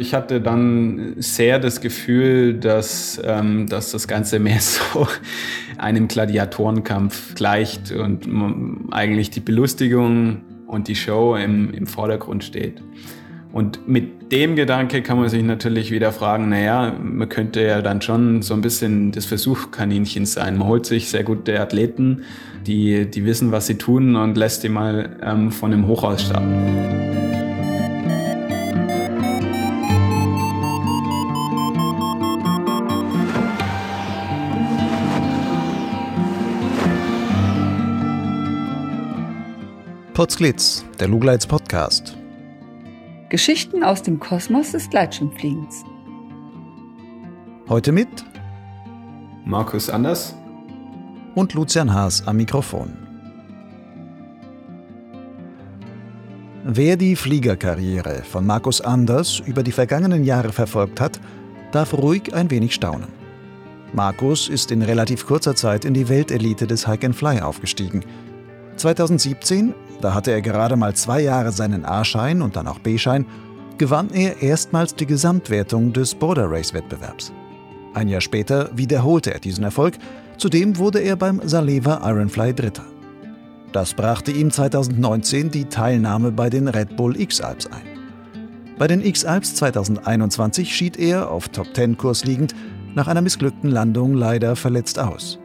Ich hatte dann sehr das Gefühl, dass, ähm, dass das Ganze mehr so einem Gladiatorenkampf gleicht und eigentlich die Belustigung und die Show im, im Vordergrund steht. Und mit dem Gedanke kann man sich natürlich wieder fragen, naja, man könnte ja dann schon so ein bisschen das Versuchkaninchen sein. Man holt sich sehr gute Athleten, die, die wissen, was sie tun und lässt die mal ähm, von einem Hochhaus starten. Potsglitz, der Lugleits Podcast. Geschichten aus dem Kosmos des Gleitschirmfliegens. Heute mit Markus Anders und Lucian Haas am Mikrofon. Wer die Fliegerkarriere von Markus Anders über die vergangenen Jahre verfolgt hat, darf ruhig ein wenig staunen. Markus ist in relativ kurzer Zeit in die Weltelite des Hike and Fly aufgestiegen. 2017 da hatte er gerade mal zwei Jahre seinen A-Schein und dann auch B-Schein, gewann er erstmals die Gesamtwertung des Border Race-Wettbewerbs. Ein Jahr später wiederholte er diesen Erfolg, zudem wurde er beim Saleva Ironfly Dritter. Das brachte ihm 2019 die Teilnahme bei den Red Bull X-Alps ein. Bei den X-Alps 2021 schied er, auf Top-10-Kurs liegend, nach einer missglückten Landung leider verletzt aus.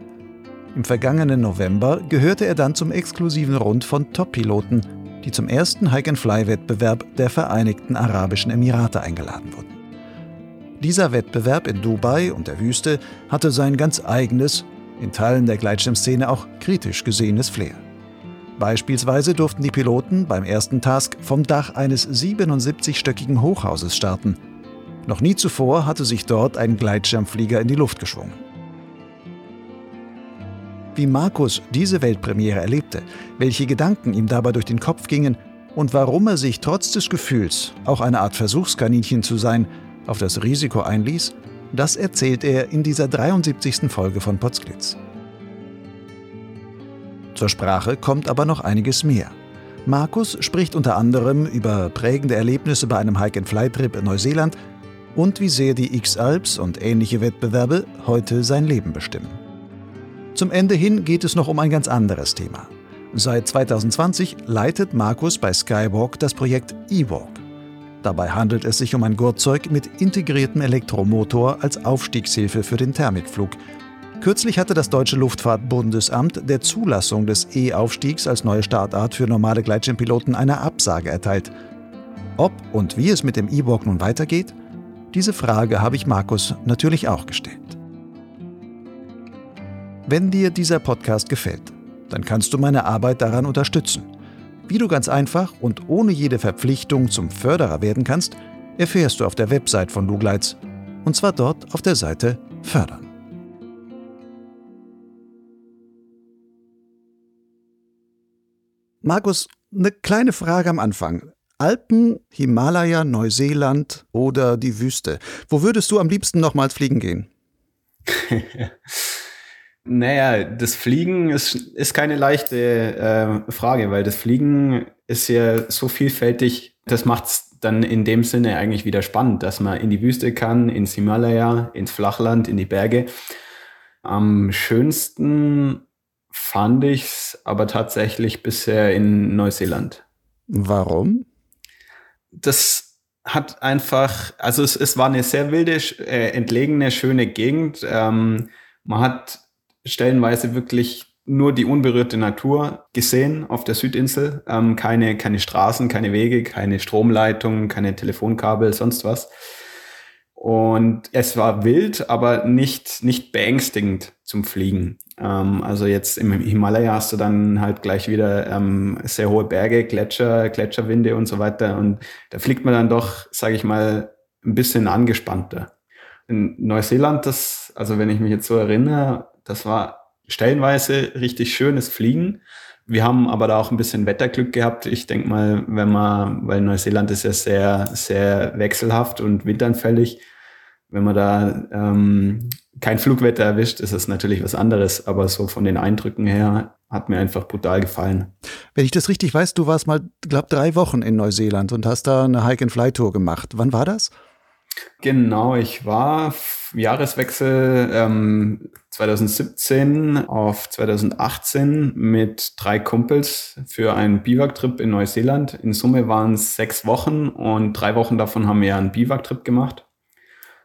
Im vergangenen November gehörte er dann zum exklusiven Rund von Top-Piloten, die zum ersten Hike-and-Fly-Wettbewerb der Vereinigten Arabischen Emirate eingeladen wurden. Dieser Wettbewerb in Dubai und der Wüste hatte sein ganz eigenes, in Teilen der Gleitschirmszene auch kritisch gesehenes Flair. Beispielsweise durften die Piloten beim ersten Task vom Dach eines 77-stöckigen Hochhauses starten. Noch nie zuvor hatte sich dort ein Gleitschirmflieger in die Luft geschwungen. Wie Markus diese Weltpremiere erlebte, welche Gedanken ihm dabei durch den Kopf gingen und warum er sich trotz des Gefühls, auch eine Art Versuchskaninchen zu sein, auf das Risiko einließ, das erzählt er in dieser 73. Folge von Potsglitz. Zur Sprache kommt aber noch einiges mehr. Markus spricht unter anderem über prägende Erlebnisse bei einem Hike-and-Fly-Trip in Neuseeland und wie sehr die X-Alps und ähnliche Wettbewerbe heute sein Leben bestimmen. Zum Ende hin geht es noch um ein ganz anderes Thema. Seit 2020 leitet Markus bei Skywalk das Projekt E-Walk. Dabei handelt es sich um ein Gurtzeug mit integriertem Elektromotor als Aufstiegshilfe für den Thermikflug. Kürzlich hatte das Deutsche Luftfahrtbundesamt der Zulassung des E-Aufstiegs als neue Startart für normale Gleitschirmpiloten eine Absage erteilt. Ob und wie es mit dem E-Walk nun weitergeht? Diese Frage habe ich Markus natürlich auch gestellt. Wenn dir dieser Podcast gefällt, dann kannst du meine Arbeit daran unterstützen. Wie du ganz einfach und ohne jede Verpflichtung zum Förderer werden kannst, erfährst du auf der Website von Lugleitz. Und zwar dort auf der Seite Fördern. Markus, eine kleine Frage am Anfang. Alpen, Himalaya, Neuseeland oder die Wüste. Wo würdest du am liebsten nochmals fliegen gehen? Naja, das Fliegen ist, ist keine leichte äh, Frage, weil das Fliegen ist ja so vielfältig, das macht es dann in dem Sinne eigentlich wieder spannend, dass man in die Wüste kann, ins Himalaya, ins Flachland, in die Berge. Am schönsten fand ich es aber tatsächlich bisher in Neuseeland. Warum? Das hat einfach, also es, es war eine sehr wilde, äh, entlegene, schöne Gegend. Ähm, man hat stellenweise wirklich nur die unberührte Natur gesehen auf der Südinsel. Ähm, keine, keine Straßen, keine Wege, keine Stromleitungen, keine Telefonkabel, sonst was. Und es war wild, aber nicht, nicht beängstigend zum Fliegen. Ähm, also jetzt im Himalaya hast du dann halt gleich wieder ähm, sehr hohe Berge, Gletscher, Gletscherwinde und so weiter. Und da fliegt man dann doch, sage ich mal, ein bisschen angespannter. In Neuseeland, das, also wenn ich mich jetzt so erinnere, das war stellenweise richtig schönes Fliegen. Wir haben aber da auch ein bisschen Wetterglück gehabt. Ich denke mal, wenn man, weil Neuseeland ist ja sehr, sehr wechselhaft und windanfällig. Wenn man da ähm, kein Flugwetter erwischt, ist es natürlich was anderes. Aber so von den Eindrücken her hat mir einfach brutal gefallen. Wenn ich das richtig weiß, du warst mal, glaube drei Wochen in Neuseeland und hast da eine Hike-and-Fly-Tour gemacht. Wann war das? Genau, ich war Jahreswechsel ähm, 2017 auf 2018 mit drei Kumpels für einen Biwak-Trip in Neuseeland. In Summe waren es sechs Wochen und drei Wochen davon haben wir einen Biwak-Trip gemacht.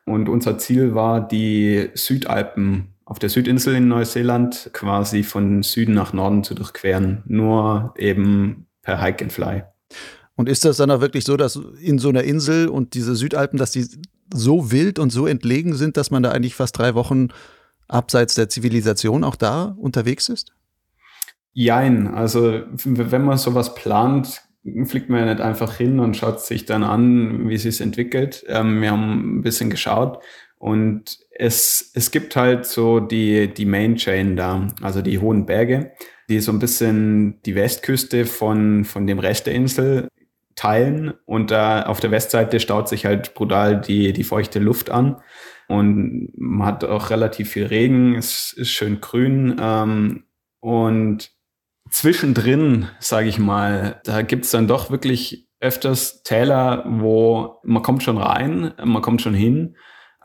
Und unser Ziel war, die Südalpen auf der Südinsel in Neuseeland quasi von Süden nach Norden zu durchqueren. Nur eben per Hike and Fly. Und ist das dann auch wirklich so, dass in so einer Insel und diese Südalpen, dass die so wild und so entlegen sind, dass man da eigentlich fast drei Wochen abseits der Zivilisation auch da unterwegs ist? Jein, also wenn man sowas plant, fliegt man ja nicht einfach hin und schaut sich dann an, wie es sich entwickelt. Ähm, wir haben ein bisschen geschaut und es, es gibt halt so die, die Main Chain da, also die hohen Berge, die so ein bisschen die Westküste von, von dem Rest der Insel teilen und da auf der Westseite staut sich halt brutal die, die feuchte Luft an und man hat auch relativ viel Regen, es ist schön grün. Ähm, und zwischendrin, sage ich mal, da gibt's dann doch wirklich öfters Täler, wo man kommt schon rein, man kommt schon hin,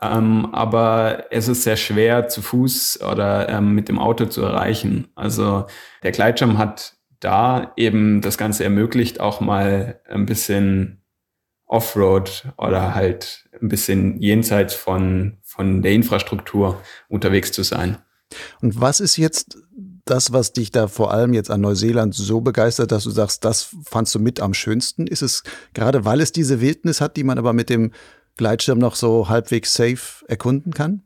ähm, aber es ist sehr schwer zu Fuß oder ähm, mit dem Auto zu erreichen. Also der Gleitschirm hat da eben das Ganze ermöglicht, auch mal ein bisschen Offroad oder halt ein bisschen jenseits von, von der Infrastruktur unterwegs zu sein. Und was ist jetzt das, was dich da vor allem jetzt an Neuseeland so begeistert, dass du sagst, das fandst du mit am schönsten? Ist es gerade, weil es diese Wildnis hat, die man aber mit dem Gleitschirm noch so halbwegs safe erkunden kann?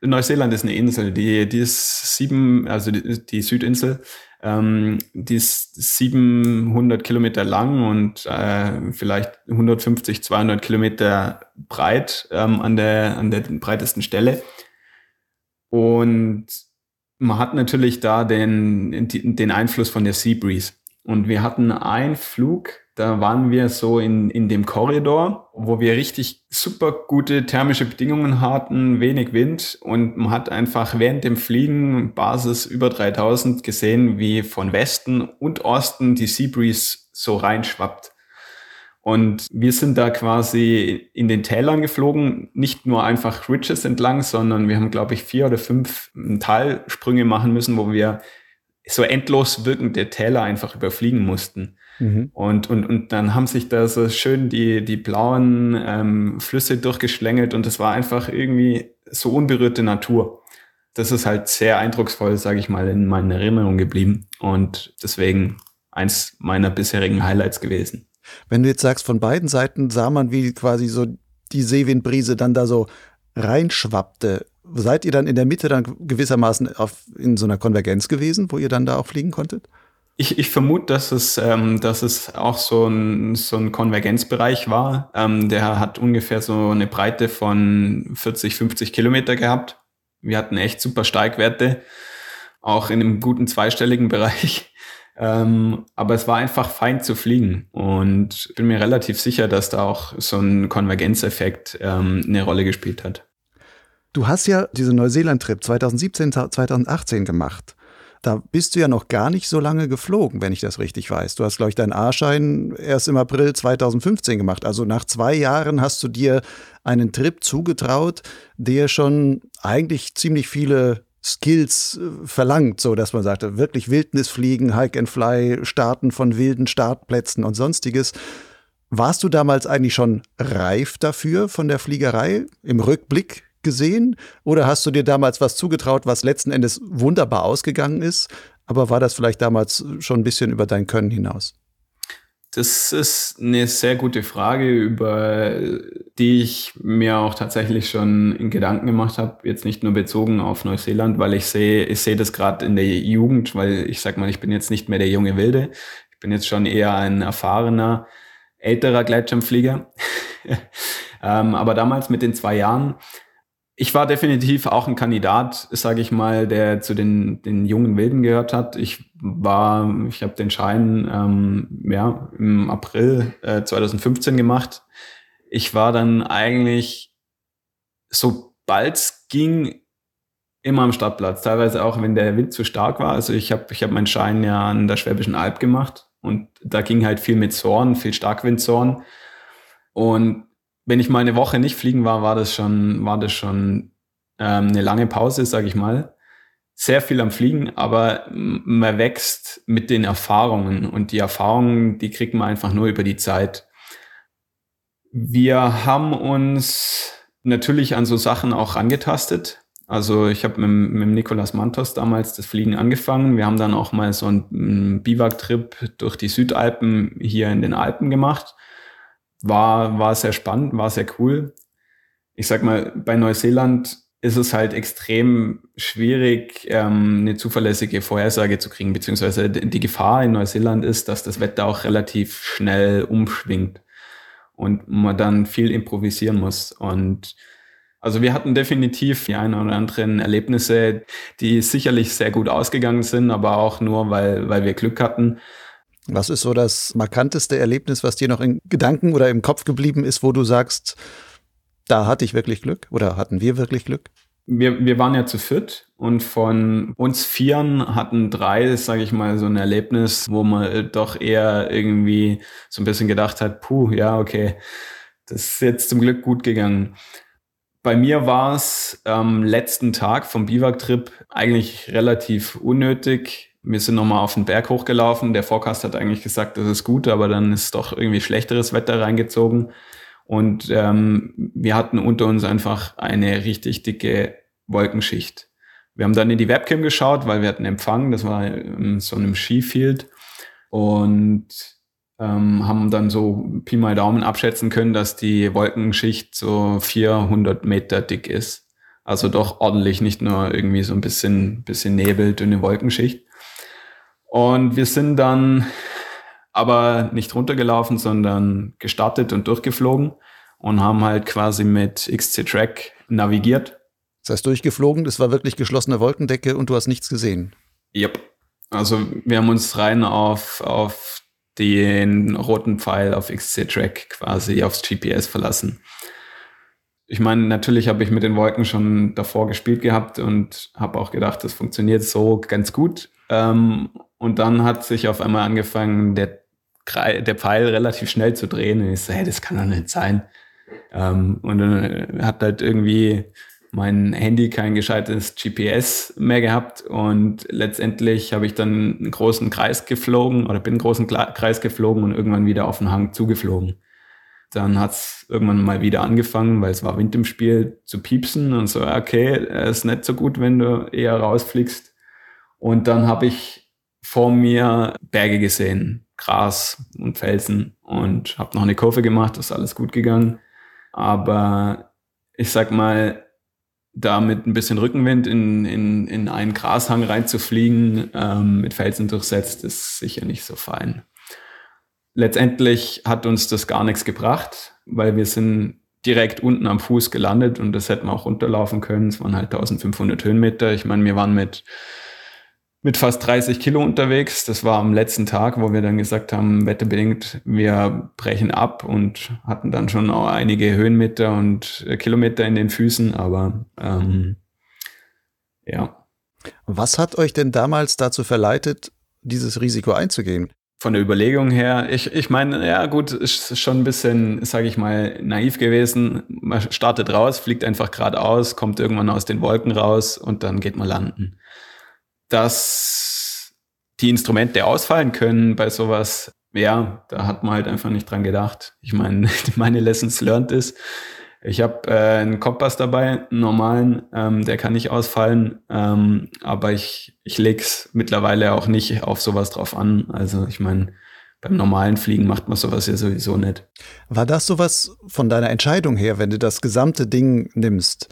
Neuseeland ist eine Insel, die, die ist sieben, also die, die Südinsel, ähm, die ist 700 Kilometer lang und äh, vielleicht 150, 200 Kilometer breit ähm, an, der, an der breitesten Stelle. Und man hat natürlich da den, den Einfluss von der Sea Breeze. Und wir hatten einen Flug, da waren wir so in, in dem Korridor, wo wir richtig super gute thermische Bedingungen hatten, wenig Wind und man hat einfach während dem Fliegen Basis über 3000 gesehen, wie von Westen und Osten die Seabreeze so reinschwappt. Und wir sind da quasi in den Tälern geflogen, nicht nur einfach Ridges entlang, sondern wir haben, glaube ich, vier oder fünf Talsprünge machen müssen, wo wir so endlos wirkende Täler einfach überfliegen mussten. Mhm. Und, und, und dann haben sich da so schön die, die blauen ähm, Flüsse durchgeschlängelt und es war einfach irgendwie so unberührte Natur. Das ist halt sehr eindrucksvoll, sage ich mal, in meiner Erinnerung geblieben und deswegen eins meiner bisherigen Highlights gewesen. Wenn du jetzt sagst, von beiden Seiten sah man, wie quasi so die Seewindbrise dann da so reinschwappte. Seid ihr dann in der Mitte dann gewissermaßen auf, in so einer Konvergenz gewesen, wo ihr dann da auch fliegen konntet? Ich, ich vermute, dass es, ähm, dass es auch so ein, so ein Konvergenzbereich war. Ähm, der hat ungefähr so eine Breite von 40, 50 Kilometer gehabt. Wir hatten echt super Steigwerte, auch in einem guten zweistelligen Bereich. Ähm, aber es war einfach fein zu fliegen und bin mir relativ sicher, dass da auch so ein Konvergenzeffekt ähm, eine Rolle gespielt hat. Du hast ja diesen Neuseeland-Trip 2017, 2018 gemacht. Da bist du ja noch gar nicht so lange geflogen, wenn ich das richtig weiß. Du hast, glaube ich, deinen A-Schein erst im April 2015 gemacht. Also nach zwei Jahren hast du dir einen Trip zugetraut, der schon eigentlich ziemlich viele Skills äh, verlangt, so dass man sagte, wirklich Wildnisfliegen, Hike and Fly, Starten von wilden Startplätzen und sonstiges. Warst du damals eigentlich schon reif dafür von der Fliegerei im Rückblick gesehen? Oder hast du dir damals was zugetraut, was letzten Endes wunderbar ausgegangen ist? Aber war das vielleicht damals schon ein bisschen über dein Können hinaus? Das ist eine sehr gute Frage, über die ich mir auch tatsächlich schon in Gedanken gemacht habe. Jetzt nicht nur bezogen auf Neuseeland, weil ich sehe, ich sehe das gerade in der Jugend, weil ich sag mal, ich bin jetzt nicht mehr der junge Wilde. Ich bin jetzt schon eher ein erfahrener, älterer Gleitschirmflieger. ähm, aber damals mit den zwei Jahren ich war definitiv auch ein Kandidat, sage ich mal, der zu den, den jungen Wilden gehört hat. Ich war, ich habe den Schein ähm, ja, im April äh, 2015 gemacht. Ich war dann eigentlich, sobald es ging, immer am Stadtplatz. Teilweise auch, wenn der Wind zu stark war. Also ich habe ich hab meinen Schein ja an der Schwäbischen Alb gemacht und da ging halt viel mit Zorn, viel Starkwindzorn. Und wenn ich mal eine Woche nicht fliegen war, war das schon, war das schon ähm, eine lange Pause, sage ich mal. Sehr viel am Fliegen, aber man wächst mit den Erfahrungen und die Erfahrungen, die kriegt man einfach nur über die Zeit. Wir haben uns natürlich an so Sachen auch rangetastet. Also ich habe mit, mit Nicolas Mantos damals das Fliegen angefangen. Wir haben dann auch mal so einen Biwak-Trip durch die Südalpen hier in den Alpen gemacht. War, war sehr spannend, war sehr cool. Ich sag mal, bei Neuseeland ist es halt extrem schwierig, ähm, eine zuverlässige Vorhersage zu kriegen, beziehungsweise die Gefahr in Neuseeland ist, dass das Wetter auch relativ schnell umschwingt und man dann viel improvisieren muss. Und also wir hatten definitiv die ein oder anderen Erlebnisse, die sicherlich sehr gut ausgegangen sind, aber auch nur, weil, weil wir Glück hatten. Was ist so das markanteste Erlebnis, was dir noch in Gedanken oder im Kopf geblieben ist, wo du sagst, da hatte ich wirklich Glück oder hatten wir wirklich Glück? Wir, wir waren ja zu viert und von uns Vieren hatten drei, sage ich mal, so ein Erlebnis, wo man doch eher irgendwie so ein bisschen gedacht hat, puh, ja, okay, das ist jetzt zum Glück gut gegangen. Bei mir war es am letzten Tag vom Biwak-Trip eigentlich relativ unnötig. Wir sind nochmal auf den Berg hochgelaufen. Der Forecast hat eigentlich gesagt, das ist gut, aber dann ist doch irgendwie schlechteres Wetter reingezogen. Und ähm, wir hatten unter uns einfach eine richtig dicke Wolkenschicht. Wir haben dann in die Webcam geschaut, weil wir hatten Empfang, das war in so einem Skifield. Und ähm, haben dann so Pi mal Daumen abschätzen können, dass die Wolkenschicht so 400 Meter dick ist. Also doch ordentlich, nicht nur irgendwie so ein bisschen, bisschen Nebel, dünne Wolkenschicht. Und wir sind dann aber nicht runtergelaufen, sondern gestartet und durchgeflogen und haben halt quasi mit XC Track navigiert. Das heißt, durchgeflogen, das war wirklich geschlossene Wolkendecke und du hast nichts gesehen. Yep. Also wir haben uns rein auf, auf den roten Pfeil auf XC Track quasi aufs GPS verlassen. Ich meine, natürlich habe ich mit den Wolken schon davor gespielt gehabt und habe auch gedacht, das funktioniert so ganz gut. Ähm, und dann hat sich auf einmal angefangen, der der Pfeil relativ schnell zu drehen. Und ich so, hey, das kann doch nicht sein. Ähm, und dann hat halt irgendwie mein Handy kein gescheites GPS mehr gehabt und letztendlich habe ich dann einen großen Kreis geflogen oder bin einen großen Kreis geflogen und irgendwann wieder auf den Hang zugeflogen. Dann hat es irgendwann mal wieder angefangen, weil es war Wind im Spiel, zu piepsen und so, okay, ist nicht so gut, wenn du eher rausfliegst. Und dann habe ich vor mir Berge gesehen, Gras und Felsen und habe noch eine Kurve gemacht, ist alles gut gegangen. Aber ich sag mal, da mit ein bisschen Rückenwind in, in, in einen Grashang reinzufliegen, ähm, mit Felsen durchsetzt, ist sicher nicht so fein. Letztendlich hat uns das gar nichts gebracht, weil wir sind direkt unten am Fuß gelandet und das hätten wir auch runterlaufen können. Es waren halt 1500 Höhenmeter. Ich meine, wir waren mit mit fast 30 Kilo unterwegs. Das war am letzten Tag, wo wir dann gesagt haben, wetterbedingt, wir brechen ab und hatten dann schon auch einige Höhenmeter und äh, Kilometer in den Füßen, aber ähm, ja. Was hat euch denn damals dazu verleitet, dieses Risiko einzugehen? Von der Überlegung her, ich, ich meine, ja gut, ist schon ein bisschen, sage ich mal, naiv gewesen. Man startet raus, fliegt einfach geradeaus, kommt irgendwann aus den Wolken raus und dann geht man landen dass die Instrumente ausfallen können bei sowas, ja, da hat man halt einfach nicht dran gedacht. Ich meine, meine Lessons learned ist, ich habe äh, einen Kompass dabei, einen normalen, ähm, der kann nicht ausfallen, ähm, aber ich, ich leg's mittlerweile auch nicht auf sowas drauf an. Also ich meine, beim normalen Fliegen macht man sowas ja sowieso nicht. War das sowas von deiner Entscheidung her, wenn du das gesamte Ding nimmst?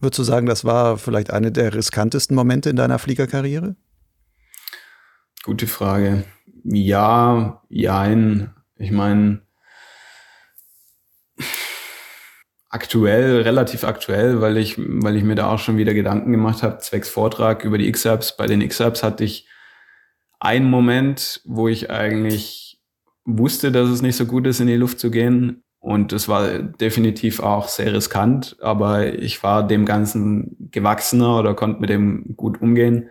Würdest du sagen, das war vielleicht eine der riskantesten Momente in deiner Fliegerkarriere? Gute Frage. Ja, jein. Ich meine, aktuell, relativ aktuell, weil ich, weil ich mir da auch schon wieder Gedanken gemacht habe, zwecks Vortrag über die X-Apps. Bei den X-Apps hatte ich einen Moment, wo ich eigentlich wusste, dass es nicht so gut ist, in die Luft zu gehen. Und es war definitiv auch sehr riskant, aber ich war dem Ganzen gewachsener oder konnte mit dem gut umgehen.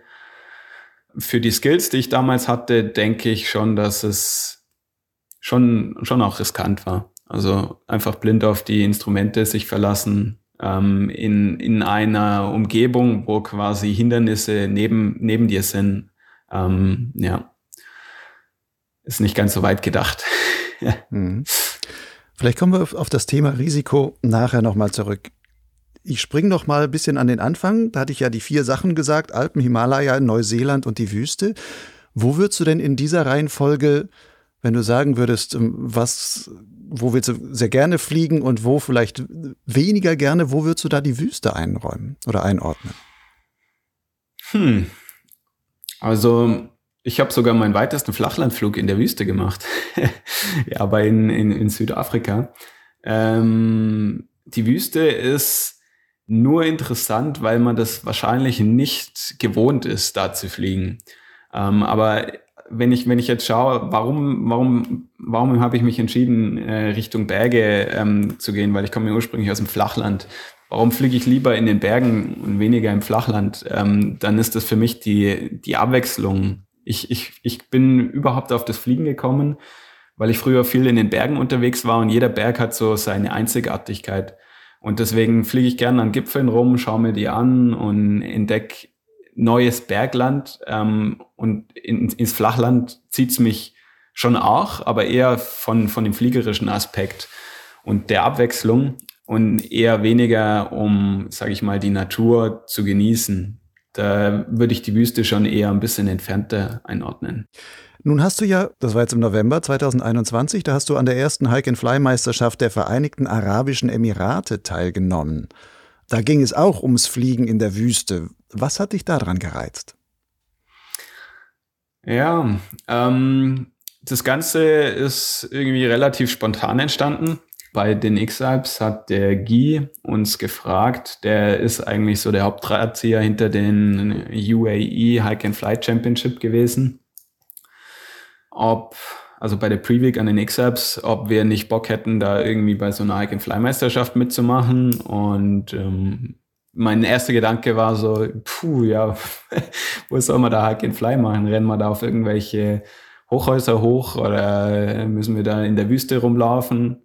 Für die Skills, die ich damals hatte, denke ich schon, dass es schon, schon auch riskant war. Also einfach blind auf die Instrumente sich verlassen, ähm, in, in einer Umgebung, wo quasi Hindernisse neben, neben dir sind. Ähm, ja, ist nicht ganz so weit gedacht. mhm. Vielleicht kommen wir auf das Thema Risiko nachher nochmal zurück. Ich springe noch mal ein bisschen an den Anfang. Da hatte ich ja die vier Sachen gesagt: Alpen, Himalaya, Neuseeland und die Wüste. Wo würdest du denn in dieser Reihenfolge, wenn du sagen würdest, ähm, was, wo willst du sehr gerne fliegen und wo vielleicht weniger gerne, wo würdest du da die Wüste einräumen oder einordnen? Hm. Also ich habe sogar meinen weitesten Flachlandflug in der Wüste gemacht. ja, aber in, in, in Südafrika. Ähm, die Wüste ist nur interessant, weil man das wahrscheinlich nicht gewohnt ist, da zu fliegen. Ähm, aber wenn ich, wenn ich jetzt schaue, warum, warum, warum habe ich mich entschieden, äh, Richtung Berge ähm, zu gehen, weil ich komme ja ursprünglich aus dem Flachland. Warum fliege ich lieber in den Bergen und weniger im Flachland? Ähm, dann ist das für mich die, die Abwechslung. Ich, ich, ich bin überhaupt auf das Fliegen gekommen, weil ich früher viel in den Bergen unterwegs war und jeder Berg hat so seine Einzigartigkeit. Und deswegen fliege ich gerne an Gipfeln rum, schaue mir die an und entdecke neues Bergland ähm, und in, ins Flachland zieht's mich schon auch, aber eher von, von dem fliegerischen Aspekt und der Abwechslung und eher weniger, um, sage ich mal, die Natur zu genießen. Da würde ich die Wüste schon eher ein bisschen entfernter einordnen. Nun hast du ja, das war jetzt im November 2021, da hast du an der ersten Hike-and-Fly-Meisterschaft der Vereinigten Arabischen Emirate teilgenommen. Da ging es auch ums Fliegen in der Wüste. Was hat dich daran gereizt? Ja, ähm, das Ganze ist irgendwie relativ spontan entstanden. Bei den X-Alps hat der Guy uns gefragt, der ist eigentlich so der Hauptdrahtzieher hinter den UAE Hike and Flight Championship gewesen, ob, also bei der Preweek an den X-Alps, ob wir nicht Bock hätten, da irgendwie bei so einer Hike and Fly Meisterschaft mitzumachen und ähm, mein erster Gedanke war so, puh, ja, wo soll man da Hike and Fly machen? Rennen wir da auf irgendwelche Hochhäuser hoch oder müssen wir da in der Wüste rumlaufen?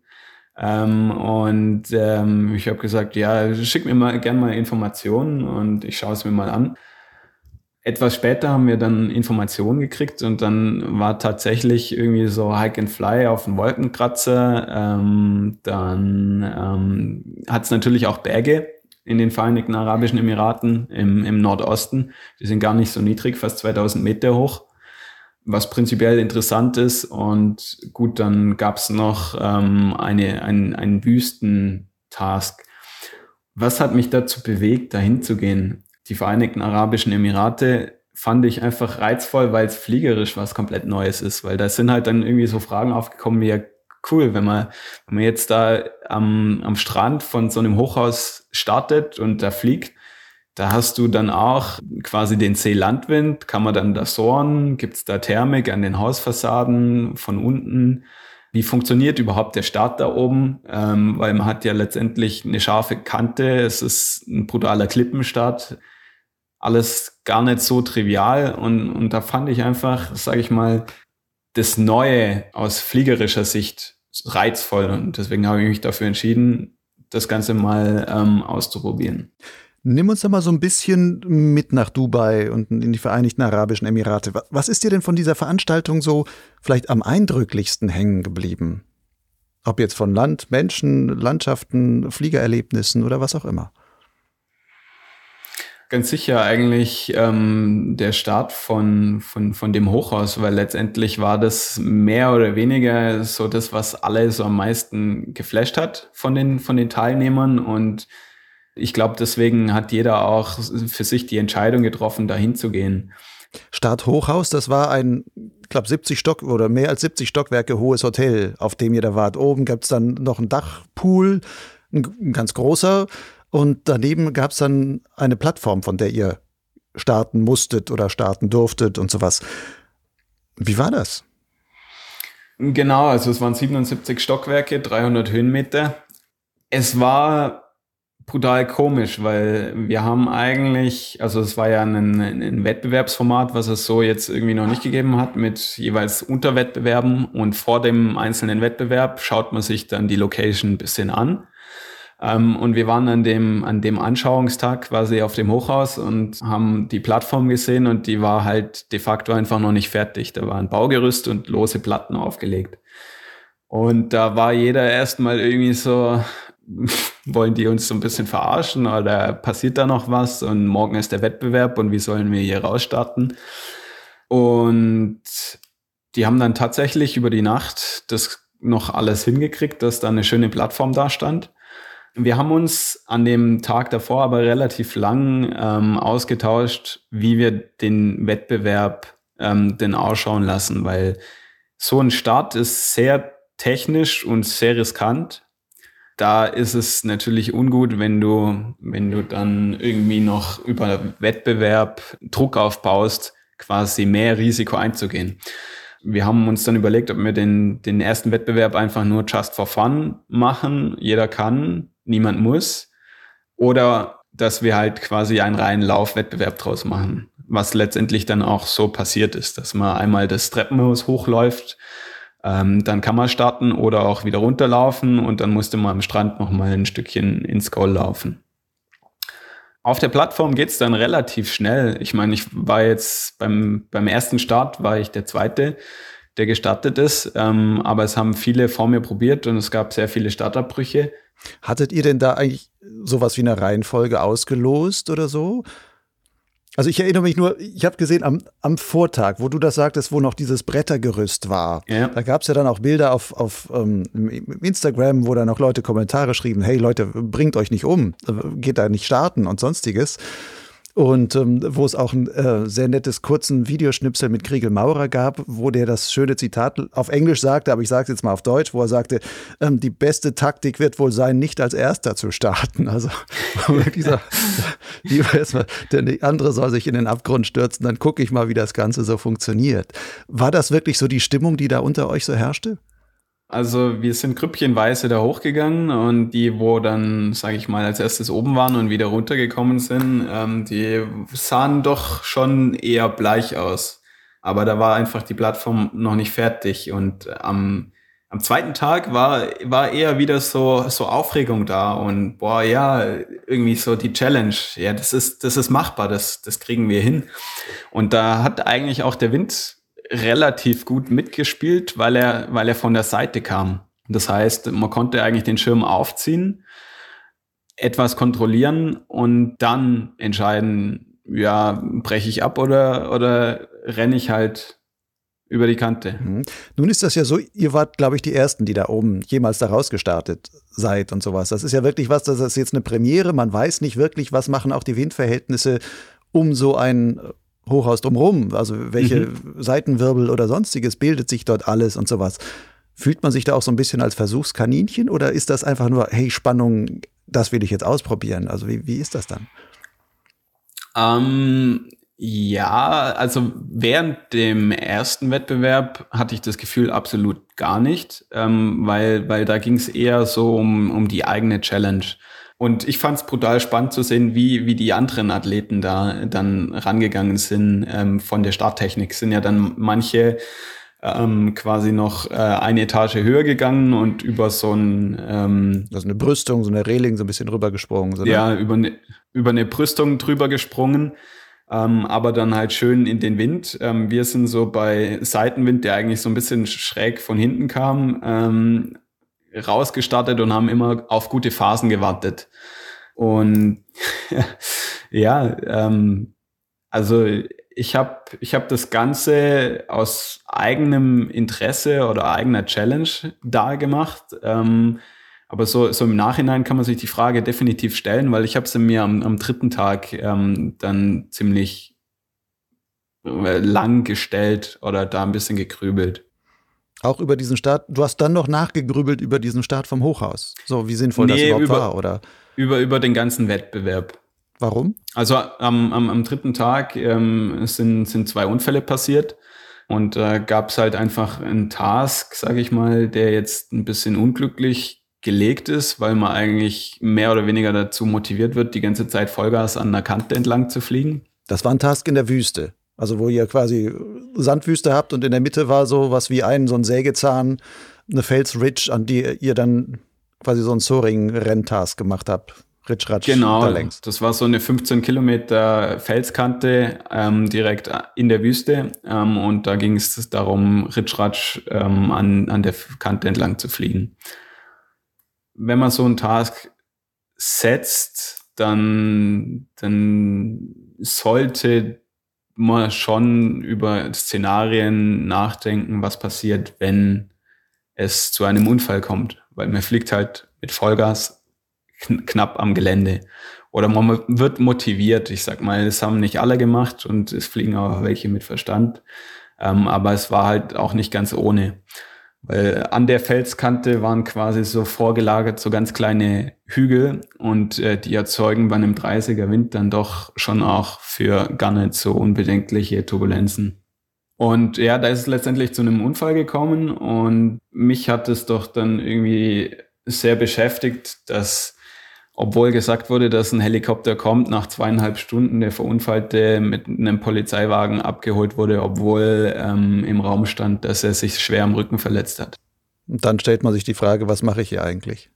Ähm, und ähm, ich habe gesagt, ja, schick mir mal gerne mal Informationen und ich schaue es mir mal an. Etwas später haben wir dann Informationen gekriegt und dann war tatsächlich irgendwie so Hike and Fly auf dem Wolkenkratzer. Ähm, dann ähm, hat es natürlich auch Berge in den Vereinigten Arabischen Emiraten im, im Nordosten. Die sind gar nicht so niedrig, fast 2000 Meter hoch, was prinzipiell interessant ist. Und gut, dann gab es noch ähm, eine, ein, einen Wüstentask. Was hat mich dazu bewegt, dahin zu gehen? Die Vereinigten Arabischen Emirate fand ich einfach reizvoll, weil es fliegerisch was komplett Neues ist, weil da sind halt dann irgendwie so Fragen aufgekommen wie, cool, wenn man, wenn man jetzt da am, am Strand von so einem Hochhaus startet und da fliegt, da hast du dann auch quasi den Seelandwind, kann man dann da sohren, gibt es da Thermik an den Hausfassaden von unten. Wie funktioniert überhaupt der Start da oben? Ähm, weil man hat ja letztendlich eine scharfe Kante, es ist ein brutaler Klippenstart, alles gar nicht so trivial und, und da fand ich einfach, sage ich mal, das Neue aus fliegerischer Sicht reizvoll und deswegen habe ich mich dafür entschieden, das Ganze mal ähm, auszuprobieren. Nimm uns doch mal so ein bisschen mit nach Dubai und in die Vereinigten Arabischen Emirate. Was ist dir denn von dieser Veranstaltung so vielleicht am eindrücklichsten hängen geblieben? Ob jetzt von Land, Menschen, Landschaften, Fliegererlebnissen oder was auch immer. Ganz sicher eigentlich ähm, der Start von, von, von dem Hochhaus, weil letztendlich war das mehr oder weniger so das, was alle so am meisten geflasht hat von den, von den Teilnehmern. Und ich glaube, deswegen hat jeder auch für sich die Entscheidung getroffen, dahin zu gehen. Start Hochhaus, das war ein, ich glaube, 70 Stock oder mehr als 70 Stockwerke hohes Hotel, auf dem ihr da wart. Oben gab es dann noch einen Dachpool, ein ganz großer. Und daneben gab es dann eine Plattform, von der ihr starten musstet oder starten durftet und sowas. Wie war das? Genau, also es waren 77 Stockwerke, 300 Höhenmeter. Es war brutal komisch, weil wir haben eigentlich, also es war ja ein, ein, Wettbewerbsformat, was es so jetzt irgendwie noch nicht gegeben hat, mit jeweils Unterwettbewerben und vor dem einzelnen Wettbewerb schaut man sich dann die Location ein bisschen an. Ähm, und wir waren an dem, an dem Anschauungstag quasi auf dem Hochhaus und haben die Plattform gesehen und die war halt de facto einfach noch nicht fertig. Da war ein Baugerüst und lose Platten aufgelegt. Und da war jeder erstmal irgendwie so, wollen die uns so ein bisschen verarschen oder passiert da noch was und morgen ist der Wettbewerb und wie sollen wir hier rausstarten? Und die haben dann tatsächlich über die Nacht das noch alles hingekriegt, dass da eine schöne Plattform da stand. Wir haben uns an dem Tag davor aber relativ lang ähm, ausgetauscht, wie wir den Wettbewerb ähm, denn ausschauen lassen, weil so ein Start ist sehr technisch und sehr riskant da ist es natürlich ungut, wenn du, wenn du dann irgendwie noch über Wettbewerb Druck aufbaust, quasi mehr Risiko einzugehen. Wir haben uns dann überlegt, ob wir den, den ersten Wettbewerb einfach nur just for fun machen. Jeder kann, niemand muss. Oder dass wir halt quasi einen reinen Laufwettbewerb draus machen. Was letztendlich dann auch so passiert ist, dass man einmal das Treppenhaus hochläuft, ähm, dann kann man starten oder auch wieder runterlaufen und dann musste man am Strand noch mal ein Stückchen ins Goal laufen. Auf der Plattform geht's dann relativ schnell. Ich meine, ich war jetzt beim, beim ersten Start, war ich der Zweite, der gestartet ist. Ähm, aber es haben viele vor mir probiert und es gab sehr viele Startabbrüche. Hattet ihr denn da eigentlich sowas wie eine Reihenfolge ausgelost oder so? Also ich erinnere mich nur, ich habe gesehen am, am Vortag, wo du das sagtest, wo noch dieses Brettergerüst war. Ja. Da gab es ja dann auch Bilder auf, auf ähm, Instagram, wo dann auch Leute Kommentare schrieben, hey Leute, bringt euch nicht um, geht da nicht starten und sonstiges und ähm, wo es auch ein äh, sehr nettes kurzen Videoschnipsel mit Kriegel Maurer gab, wo der das schöne Zitat auf Englisch sagte, aber ich sage es jetzt mal auf Deutsch, wo er sagte, ähm, die beste Taktik wird wohl sein, nicht als Erster zu starten. Also dieser, lieber erstmal, denn die andere soll sich in den Abgrund stürzen, dann gucke ich mal, wie das Ganze so funktioniert. War das wirklich so die Stimmung, die da unter euch so herrschte? Also wir sind grüppchenweise da hochgegangen und die, wo dann, sage ich mal, als erstes oben waren und wieder runtergekommen sind, ähm, die sahen doch schon eher bleich aus. Aber da war einfach die Plattform noch nicht fertig und am am zweiten Tag war, war eher wieder so, so Aufregung da und boah, ja, irgendwie so die Challenge. Ja, das ist, das ist machbar, das, das kriegen wir hin. Und da hat eigentlich auch der Wind relativ gut mitgespielt, weil er, weil er von der Seite kam. Das heißt, man konnte eigentlich den Schirm aufziehen, etwas kontrollieren und dann entscheiden, ja, breche ich ab oder, oder renne ich halt über die Kante. Mhm. Nun ist das ja so, ihr wart, glaube ich, die Ersten, die da oben jemals da rausgestartet seid und sowas. Das ist ja wirklich was, das ist jetzt eine Premiere. Man weiß nicht wirklich, was machen auch die Windverhältnisse um so ein Hochhaus drumherum. Also welche mhm. Seitenwirbel oder sonstiges bildet sich dort alles und sowas. Fühlt man sich da auch so ein bisschen als Versuchskaninchen oder ist das einfach nur, hey, Spannung, das will ich jetzt ausprobieren? Also wie, wie ist das dann? Ähm, ja, also während dem ersten Wettbewerb hatte ich das Gefühl absolut gar nicht, ähm, weil, weil da ging es eher so um, um die eigene Challenge. Und ich fand es brutal spannend zu sehen, wie, wie die anderen Athleten da dann rangegangen sind ähm, von der Starttechnik. Sind ja dann manche ähm, quasi noch äh, eine Etage höher gegangen und über so ein ähm, also eine Brüstung, so eine Reling so ein bisschen rübergesprungen. So, ne? Ja, über eine, über eine Brüstung drüber gesprungen. Ähm, aber dann halt schön in den Wind. Ähm, wir sind so bei Seitenwind, der eigentlich so ein bisschen schräg von hinten kam, ähm, rausgestartet und haben immer auf gute Phasen gewartet. Und ja, ähm, also ich habe ich hab das Ganze aus eigenem Interesse oder eigener Challenge da gemacht. Ähm, aber so, so im Nachhinein kann man sich die Frage definitiv stellen, weil ich habe sie mir am, am dritten Tag ähm, dann ziemlich äh, lang gestellt oder da ein bisschen gegrübelt. Auch über diesen Start, du hast dann noch nachgegrübelt über diesen Start vom Hochhaus. So, wie sinnvoll nee, das überhaupt über, war, oder? Über, über den ganzen Wettbewerb. Warum? Also am, am, am dritten Tag ähm, sind, sind zwei Unfälle passiert. Und da äh, gab es halt einfach einen Task, sage ich mal, der jetzt ein bisschen unglücklich gelegt ist, weil man eigentlich mehr oder weniger dazu motiviert wird, die ganze Zeit Vollgas an der Kante entlang zu fliegen. Das war ein Task in der Wüste. Also wo ihr quasi Sandwüste habt und in der Mitte war so was wie ein, so ein Sägezahn, eine Felsridge, an die ihr dann quasi so ein Soaring-Renntask gemacht habt. Ritschratsch genau, da längs. das war so eine 15 Kilometer Felskante ähm, direkt in der Wüste ähm, und da ging es darum, Ritschratsch ähm, an, an der Kante entlang zu fliegen. Wenn man so einen Task setzt, dann, dann sollte man schon über Szenarien nachdenken, was passiert, wenn es zu einem Unfall kommt, weil man fliegt halt mit Vollgas knapp am Gelände. Oder man wird motiviert. Ich sag mal, das haben nicht alle gemacht und es fliegen auch welche mit Verstand. Ähm, aber es war halt auch nicht ganz ohne. Weil an der Felskante waren quasi so vorgelagert so ganz kleine Hügel und äh, die erzeugen bei einem 30er Wind dann doch schon auch für gar nicht so unbedenkliche Turbulenzen. Und ja, da ist es letztendlich zu einem Unfall gekommen und mich hat es doch dann irgendwie sehr beschäftigt, dass obwohl gesagt wurde, dass ein Helikopter kommt, nach zweieinhalb Stunden der Verunfallte mit einem Polizeiwagen abgeholt wurde, obwohl ähm, im Raum stand, dass er sich schwer am Rücken verletzt hat. Und dann stellt man sich die Frage, was mache ich hier eigentlich?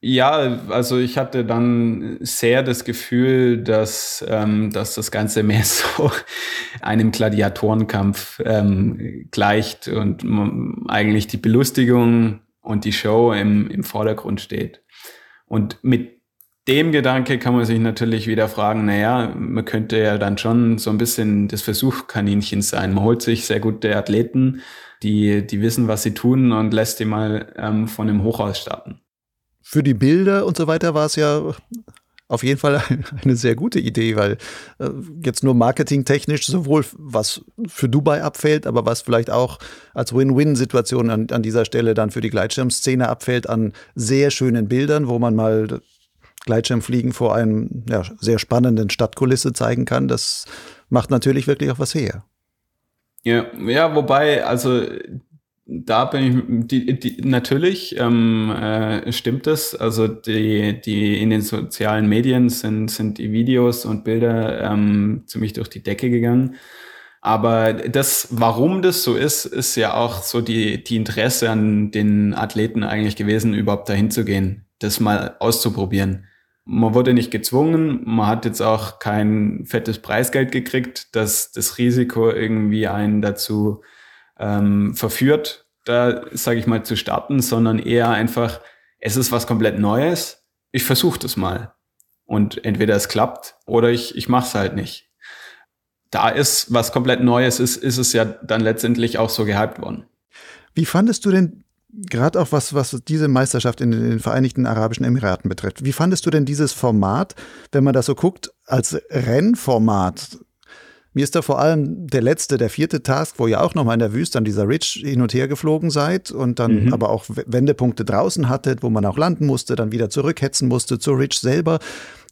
Ja, also ich hatte dann sehr das Gefühl, dass, ähm, dass das Ganze mehr so einem Gladiatorenkampf ähm, gleicht und eigentlich die Belustigung und die Show im, im Vordergrund steht. Und mit dem Gedanke kann man sich natürlich wieder fragen, naja, man könnte ja dann schon so ein bisschen das Versuchkaninchen sein. Man holt sich sehr gute Athleten, die, die wissen, was sie tun und lässt die mal ähm, von dem Hochhaus starten. Für die Bilder und so weiter war es ja auf jeden Fall eine sehr gute Idee, weil äh, jetzt nur marketingtechnisch sowohl was für Dubai abfällt, aber was vielleicht auch als Win-Win-Situation an, an dieser Stelle dann für die Gleitschirmszene abfällt, an sehr schönen Bildern, wo man mal Gleitschirmfliegen vor einem ja, sehr spannenden Stadtkulisse zeigen kann, das macht natürlich wirklich auch was her. Ja, ja, wobei, also da bin ich, die, die, natürlich ähm, äh, stimmt es. Also die, die in den sozialen Medien sind, sind die Videos und Bilder ähm, ziemlich durch die Decke gegangen. Aber das, warum das so ist, ist ja auch so die, die Interesse an den Athleten eigentlich gewesen, überhaupt dahin zu gehen, das mal auszuprobieren man wurde nicht gezwungen, man hat jetzt auch kein fettes Preisgeld gekriegt, dass das Risiko irgendwie einen dazu ähm, verführt, da sage ich mal zu starten, sondern eher einfach, es ist was komplett Neues, ich versuche das mal. Und entweder es klappt oder ich, ich mache es halt nicht. Da ist was komplett Neues, ist, ist es ja dann letztendlich auch so gehypt worden. Wie fandest du denn gerade auch was, was diese Meisterschaft in den Vereinigten Arabischen Emiraten betrifft. Wie fandest du denn dieses Format, wenn man das so guckt, als Rennformat? Mir ist da vor allem der letzte, der vierte Task, wo ihr auch nochmal in der Wüste an dieser Ridge hin und her geflogen seid und dann mhm. aber auch Wendepunkte draußen hattet, wo man auch landen musste, dann wieder zurückhetzen musste zur Ridge selber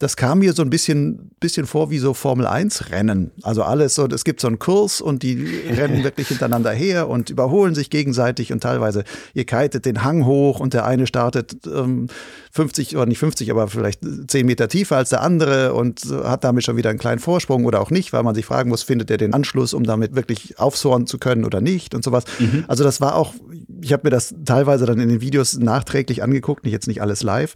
das kam mir so ein bisschen, bisschen vor wie so Formel 1 Rennen. Also alles so, es gibt so einen Kurs und die rennen wirklich hintereinander her und überholen sich gegenseitig und teilweise ihr kitet den Hang hoch und der eine startet ähm, 50 oder nicht 50, aber vielleicht 10 Meter tiefer als der andere und hat damit schon wieder einen kleinen Vorsprung oder auch nicht, weil man sich fragen muss, findet er den Anschluss, um damit wirklich aufsohren zu können oder nicht und sowas. Mhm. Also das war auch, ich habe mir das teilweise dann in den Videos nachträglich angeguckt, nicht jetzt nicht alles live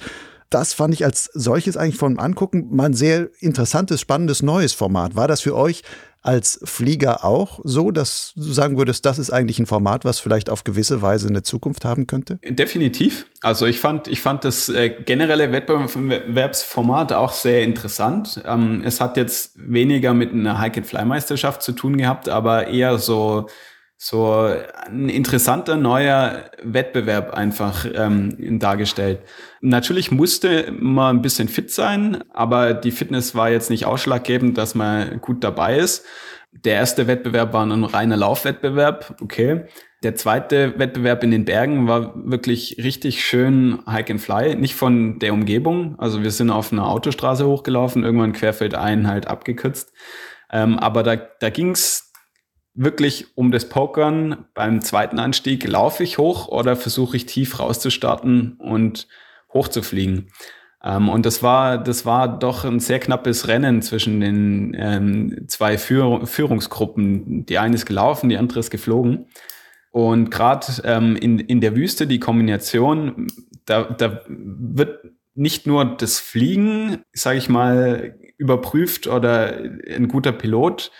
das fand ich als solches eigentlich vom Angucken mal ein sehr interessantes, spannendes, neues Format. War das für euch als Flieger auch so, dass du sagen würdest, das ist eigentlich ein Format, was vielleicht auf gewisse Weise eine Zukunft haben könnte? Definitiv. Also ich fand, ich fand das äh, generelle Wettbewerbsformat auch sehr interessant. Ähm, es hat jetzt weniger mit einer Hike-and-Fly-Meisterschaft zu tun gehabt, aber eher so so ein interessanter neuer Wettbewerb einfach ähm, dargestellt. Natürlich musste man ein bisschen fit sein, aber die Fitness war jetzt nicht ausschlaggebend, dass man gut dabei ist. Der erste Wettbewerb war ein reiner Laufwettbewerb, okay. Der zweite Wettbewerb in den Bergen war wirklich richtig schön Hike and Fly, nicht von der Umgebung. Also wir sind auf einer Autostraße hochgelaufen, irgendwann querfeldein halt abgekürzt. Ähm, aber da, da ging's wirklich um das Pokern beim zweiten Anstieg laufe ich hoch oder versuche ich tief rauszustarten und hochzufliegen. Ähm, und das war, das war doch ein sehr knappes Rennen zwischen den ähm, zwei Führ Führungsgruppen. Die eine ist gelaufen, die andere ist geflogen. Und gerade ähm, in, in der Wüste die Kombination, da, da wird nicht nur das Fliegen, sage ich mal, überprüft oder ein guter Pilot,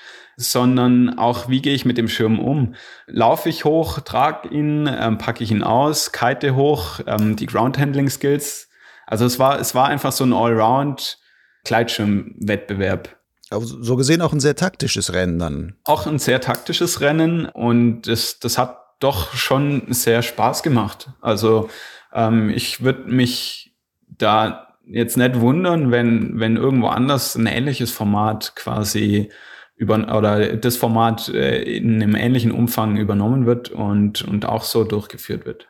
sondern auch, wie gehe ich mit dem Schirm um? Laufe ich hoch, trage ihn, ähm, packe ich ihn aus, kite hoch, ähm, die Ground Handling Skills. Also es war, es war einfach so ein Allround Gleitschirmwettbewerb. Also so gesehen auch ein sehr taktisches Rennen dann. Auch ein sehr taktisches Rennen und das, das hat doch schon sehr Spaß gemacht. Also ähm, ich würde mich da jetzt nicht wundern, wenn, wenn irgendwo anders ein ähnliches Format quasi über oder das Format äh, in einem ähnlichen Umfang übernommen wird und, und auch so durchgeführt wird.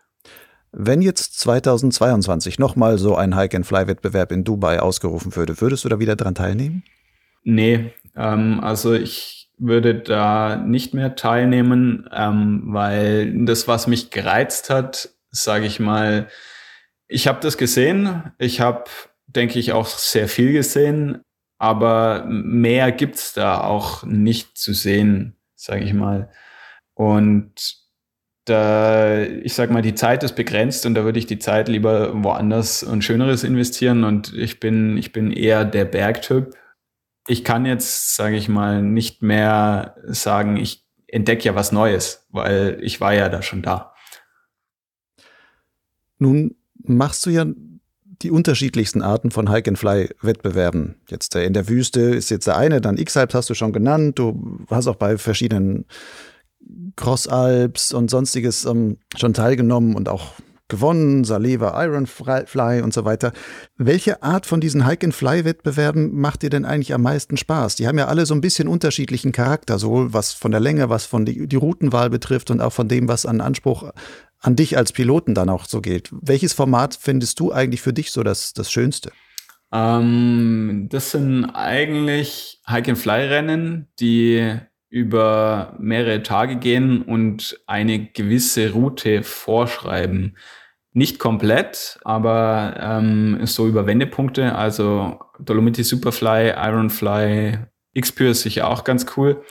Wenn jetzt 2022 nochmal so ein Hike-and-Fly-Wettbewerb in Dubai ausgerufen würde, würdest du da wieder dran teilnehmen? Nee, ähm, also ich würde da nicht mehr teilnehmen, ähm, weil das, was mich gereizt hat, sage ich mal, ich habe das gesehen. Ich habe, denke ich, auch sehr viel gesehen. Aber mehr gibt's da auch nicht zu sehen, sage ich mal. Und da, ich sag mal, die Zeit ist begrenzt und da würde ich die Zeit lieber woanders und Schöneres investieren. Und ich bin, ich bin eher der Bergtyp. Ich kann jetzt, sage ich mal, nicht mehr sagen, ich entdecke ja was Neues, weil ich war ja da schon da. Nun machst du ja die unterschiedlichsten Arten von Hike-and-Fly-Wettbewerben. Jetzt äh, in der Wüste ist jetzt der eine, dann X-Alps hast du schon genannt. Du hast auch bei verschiedenen Cross-Alps und sonstiges ähm, schon teilgenommen und auch gewonnen, Saleva, Ironfly und so weiter. Welche Art von diesen Hike-and-Fly-Wettbewerben macht dir denn eigentlich am meisten Spaß? Die haben ja alle so ein bisschen unterschiedlichen Charakter, sowohl was von der Länge, was von die, die Routenwahl betrifft und auch von dem, was an Anspruch an dich als Piloten dann auch so geht. Welches Format findest du eigentlich für dich so das, das Schönste? Ähm, das sind eigentlich Hike-and-Fly-Rennen, die über mehrere Tage gehen und eine gewisse Route vorschreiben. Nicht komplett, aber ähm, so über Wendepunkte, also Dolomiti Superfly, Ironfly, Xpure ist sicher auch ganz cool.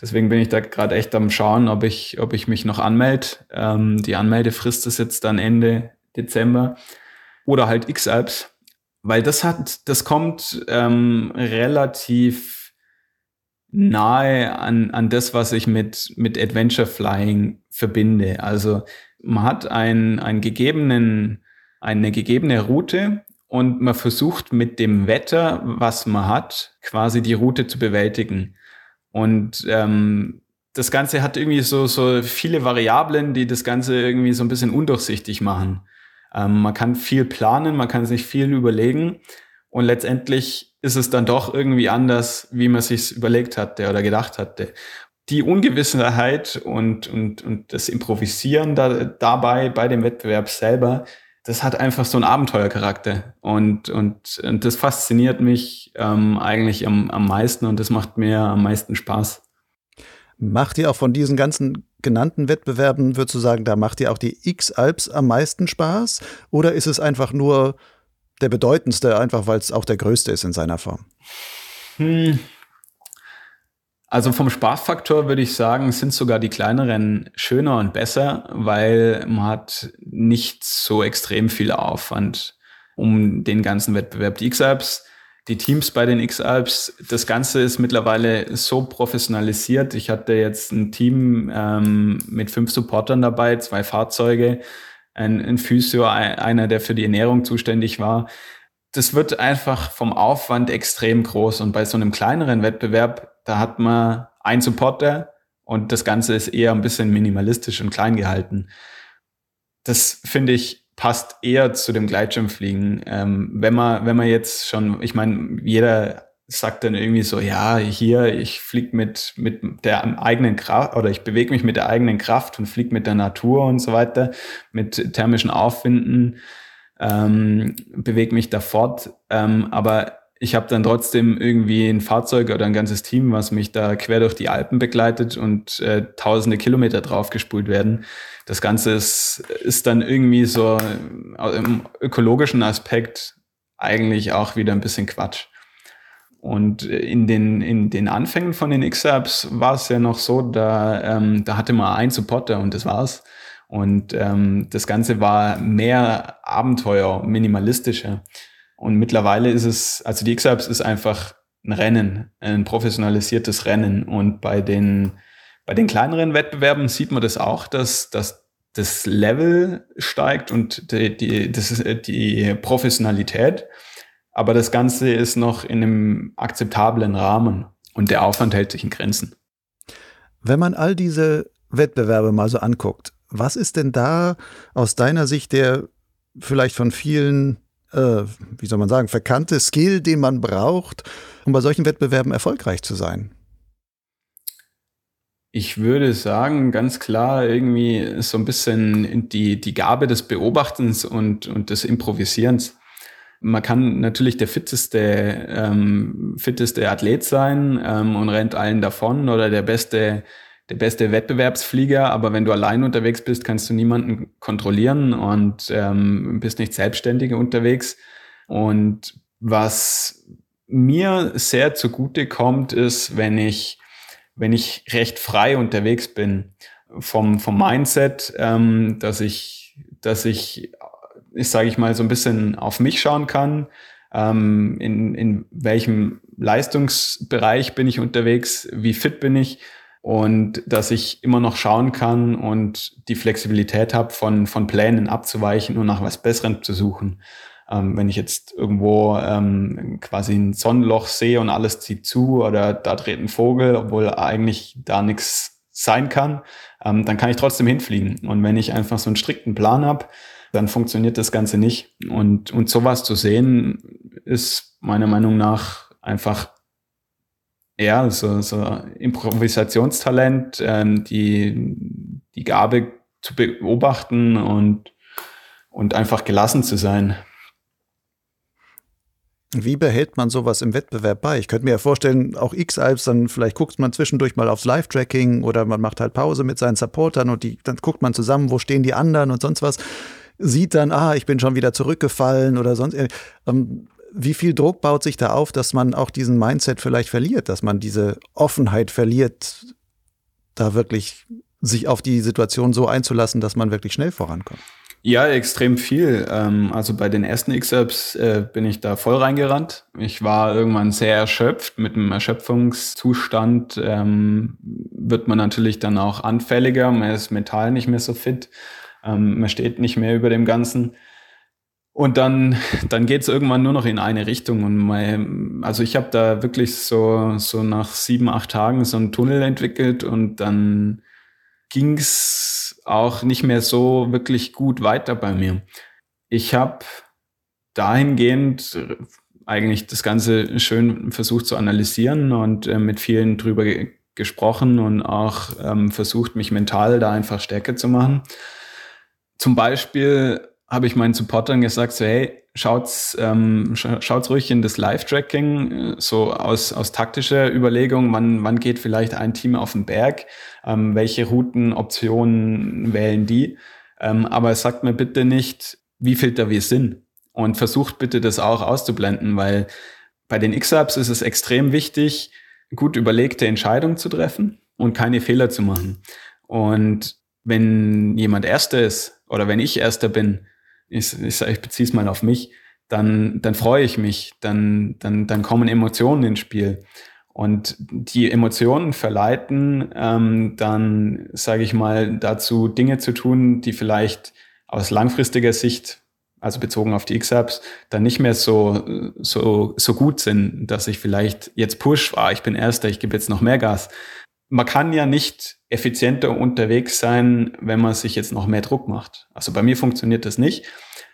Deswegen bin ich da gerade echt am Schauen, ob ich, ob ich mich noch anmelde. Ähm, die Anmeldefrist ist jetzt dann Ende Dezember. Oder halt X-Alps, weil das hat, das kommt ähm, relativ nahe an, an das, was ich mit, mit Adventure Flying verbinde. Also man hat ein, einen gegebenen, eine gegebene Route und man versucht mit dem Wetter, was man hat, quasi die Route zu bewältigen. Und ähm, das Ganze hat irgendwie so, so viele Variablen, die das Ganze irgendwie so ein bisschen undurchsichtig machen. Ähm, man kann viel planen, man kann sich viel überlegen und letztendlich ist es dann doch irgendwie anders, wie man sich überlegt hatte oder gedacht hatte. Die Ungewissheit und, und, und das Improvisieren da, dabei bei dem Wettbewerb selber, das hat einfach so einen Abenteuercharakter und, und, und das fasziniert mich ähm, eigentlich am, am meisten und das macht mir am meisten Spaß. Macht dir auch von diesen ganzen genannten Wettbewerben, würdest du sagen, da macht dir auch die X-Alps am meisten Spaß? Oder ist es einfach nur der bedeutendste, einfach weil es auch der größte ist in seiner Form? Hm, also vom Spaßfaktor würde ich sagen, sind sogar die kleineren schöner und besser, weil man hat nicht so extrem viel Aufwand um den ganzen Wettbewerb. Die X-Alps, die Teams bei den X-Alps, das Ganze ist mittlerweile so professionalisiert. Ich hatte jetzt ein Team ähm, mit fünf Supportern dabei, zwei Fahrzeuge, ein, ein Physio, einer, der für die Ernährung zuständig war das wird einfach vom Aufwand extrem groß. Und bei so einem kleineren Wettbewerb, da hat man einen Supporter und das Ganze ist eher ein bisschen minimalistisch und klein gehalten. Das finde ich passt eher zu dem Gleitschirmfliegen. Ähm, wenn man, wenn man jetzt schon, ich meine, jeder sagt dann irgendwie so, ja, hier, ich fliege mit, mit der eigenen Kraft oder ich bewege mich mit der eigenen Kraft und fliege mit der Natur und so weiter, mit thermischen Aufwinden ähm, bewege mich da fort. Ähm, aber ich habe dann trotzdem irgendwie ein Fahrzeug oder ein ganzes Team, was mich da quer durch die Alpen begleitet und äh, tausende Kilometer draufgespult werden. Das Ganze ist, ist dann irgendwie so äh, im ökologischen Aspekt eigentlich auch wieder ein bisschen Quatsch. Und in den, in den Anfängen von den X-Apps war es ja noch so, da, ähm, da hatte man einen Supporter und das war's. Und ähm, das Ganze war mehr Abenteuer, minimalistischer. Und mittlerweile ist es, also die X-Apps ist einfach ein Rennen, ein professionalisiertes Rennen. Und bei den, bei den kleineren Wettbewerben sieht man das auch, dass, dass das Level steigt und die, die, das ist die Professionalität. Aber das Ganze ist noch in einem akzeptablen Rahmen und der Aufwand hält sich in Grenzen. Wenn man all diese Wettbewerbe mal so anguckt, was ist denn da aus deiner Sicht der vielleicht von vielen, äh, wie soll man sagen, verkannte Skill, den man braucht, um bei solchen Wettbewerben erfolgreich zu sein? Ich würde sagen, ganz klar irgendwie so ein bisschen die, die Gabe des Beobachtens und, und des Improvisierens man kann natürlich der fitteste, ähm, fitteste Athlet sein ähm, und rennt allen davon oder der beste, der beste Wettbewerbsflieger, aber wenn du allein unterwegs bist, kannst du niemanden kontrollieren und ähm, bist nicht selbstständig unterwegs. Und was mir sehr zugute kommt, ist, wenn ich, wenn ich recht frei unterwegs bin vom, vom Mindset, ähm, dass ich, dass ich ich sage ich mal, so ein bisschen auf mich schauen kann, ähm, in, in welchem Leistungsbereich bin ich unterwegs, wie fit bin ich und dass ich immer noch schauen kann und die Flexibilität habe, von, von Plänen abzuweichen und nach was Besserem zu suchen. Ähm, wenn ich jetzt irgendwo ähm, quasi ein Sonnenloch sehe und alles zieht zu oder da dreht ein Vogel, obwohl eigentlich da nichts sein kann, ähm, dann kann ich trotzdem hinfliegen. Und wenn ich einfach so einen strikten Plan habe, dann funktioniert das Ganze nicht. Und, und sowas zu sehen, ist meiner Meinung nach einfach ja, so, so Improvisationstalent, ähm, die, die Gabe zu beobachten und, und einfach gelassen zu sein. Wie behält man sowas im Wettbewerb bei? Ich könnte mir ja vorstellen, auch X-Alps, dann vielleicht guckt man zwischendurch mal aufs Live-Tracking oder man macht halt Pause mit seinen Supportern und die, dann guckt man zusammen, wo stehen die anderen und sonst was sieht dann, ah, ich bin schon wieder zurückgefallen oder sonst. Ähm, wie viel Druck baut sich da auf, dass man auch diesen Mindset vielleicht verliert, dass man diese Offenheit verliert, da wirklich sich auf die Situation so einzulassen, dass man wirklich schnell vorankommt? Ja, extrem viel. Ähm, also bei den ersten X-Apps äh, bin ich da voll reingerannt. Ich war irgendwann sehr erschöpft. Mit einem Erschöpfungszustand ähm, wird man natürlich dann auch anfälliger. Man ist mental nicht mehr so fit. Ähm, man steht nicht mehr über dem Ganzen. Und dann, dann geht es irgendwann nur noch in eine Richtung. Und mein, also ich habe da wirklich so, so nach sieben, acht Tagen so einen Tunnel entwickelt und dann ging es auch nicht mehr so wirklich gut weiter bei mir. Ich habe dahingehend eigentlich das Ganze schön versucht zu analysieren und äh, mit vielen drüber ge gesprochen und auch ähm, versucht, mich mental da einfach stärker zu machen zum Beispiel habe ich meinen Supportern gesagt, so hey, schaut's, ähm, schaut's ruhig in das Live-Tracking, äh, so aus, aus taktischer Überlegung, wann, wann geht vielleicht ein Team auf den Berg, ähm, welche Routenoptionen wählen die. Ähm, aber sagt mir bitte nicht, wie viel da wir sind. Und versucht bitte das auch auszublenden, weil bei den X-Apps ist es extrem wichtig, gut überlegte Entscheidungen zu treffen und keine Fehler zu machen. Und wenn jemand Erster ist oder wenn ich Erster bin, ich, ich, ich beziehe es mal auf mich, dann, dann freue ich mich, dann, dann, dann kommen Emotionen ins Spiel. Und die Emotionen verleiten ähm, dann, sage ich mal, dazu Dinge zu tun, die vielleicht aus langfristiger Sicht, also bezogen auf die X-Apps, dann nicht mehr so, so, so gut sind, dass ich vielleicht jetzt push, ah, ich bin Erster, ich gebe jetzt noch mehr Gas. Man kann ja nicht effizienter unterwegs sein, wenn man sich jetzt noch mehr Druck macht. Also bei mir funktioniert das nicht.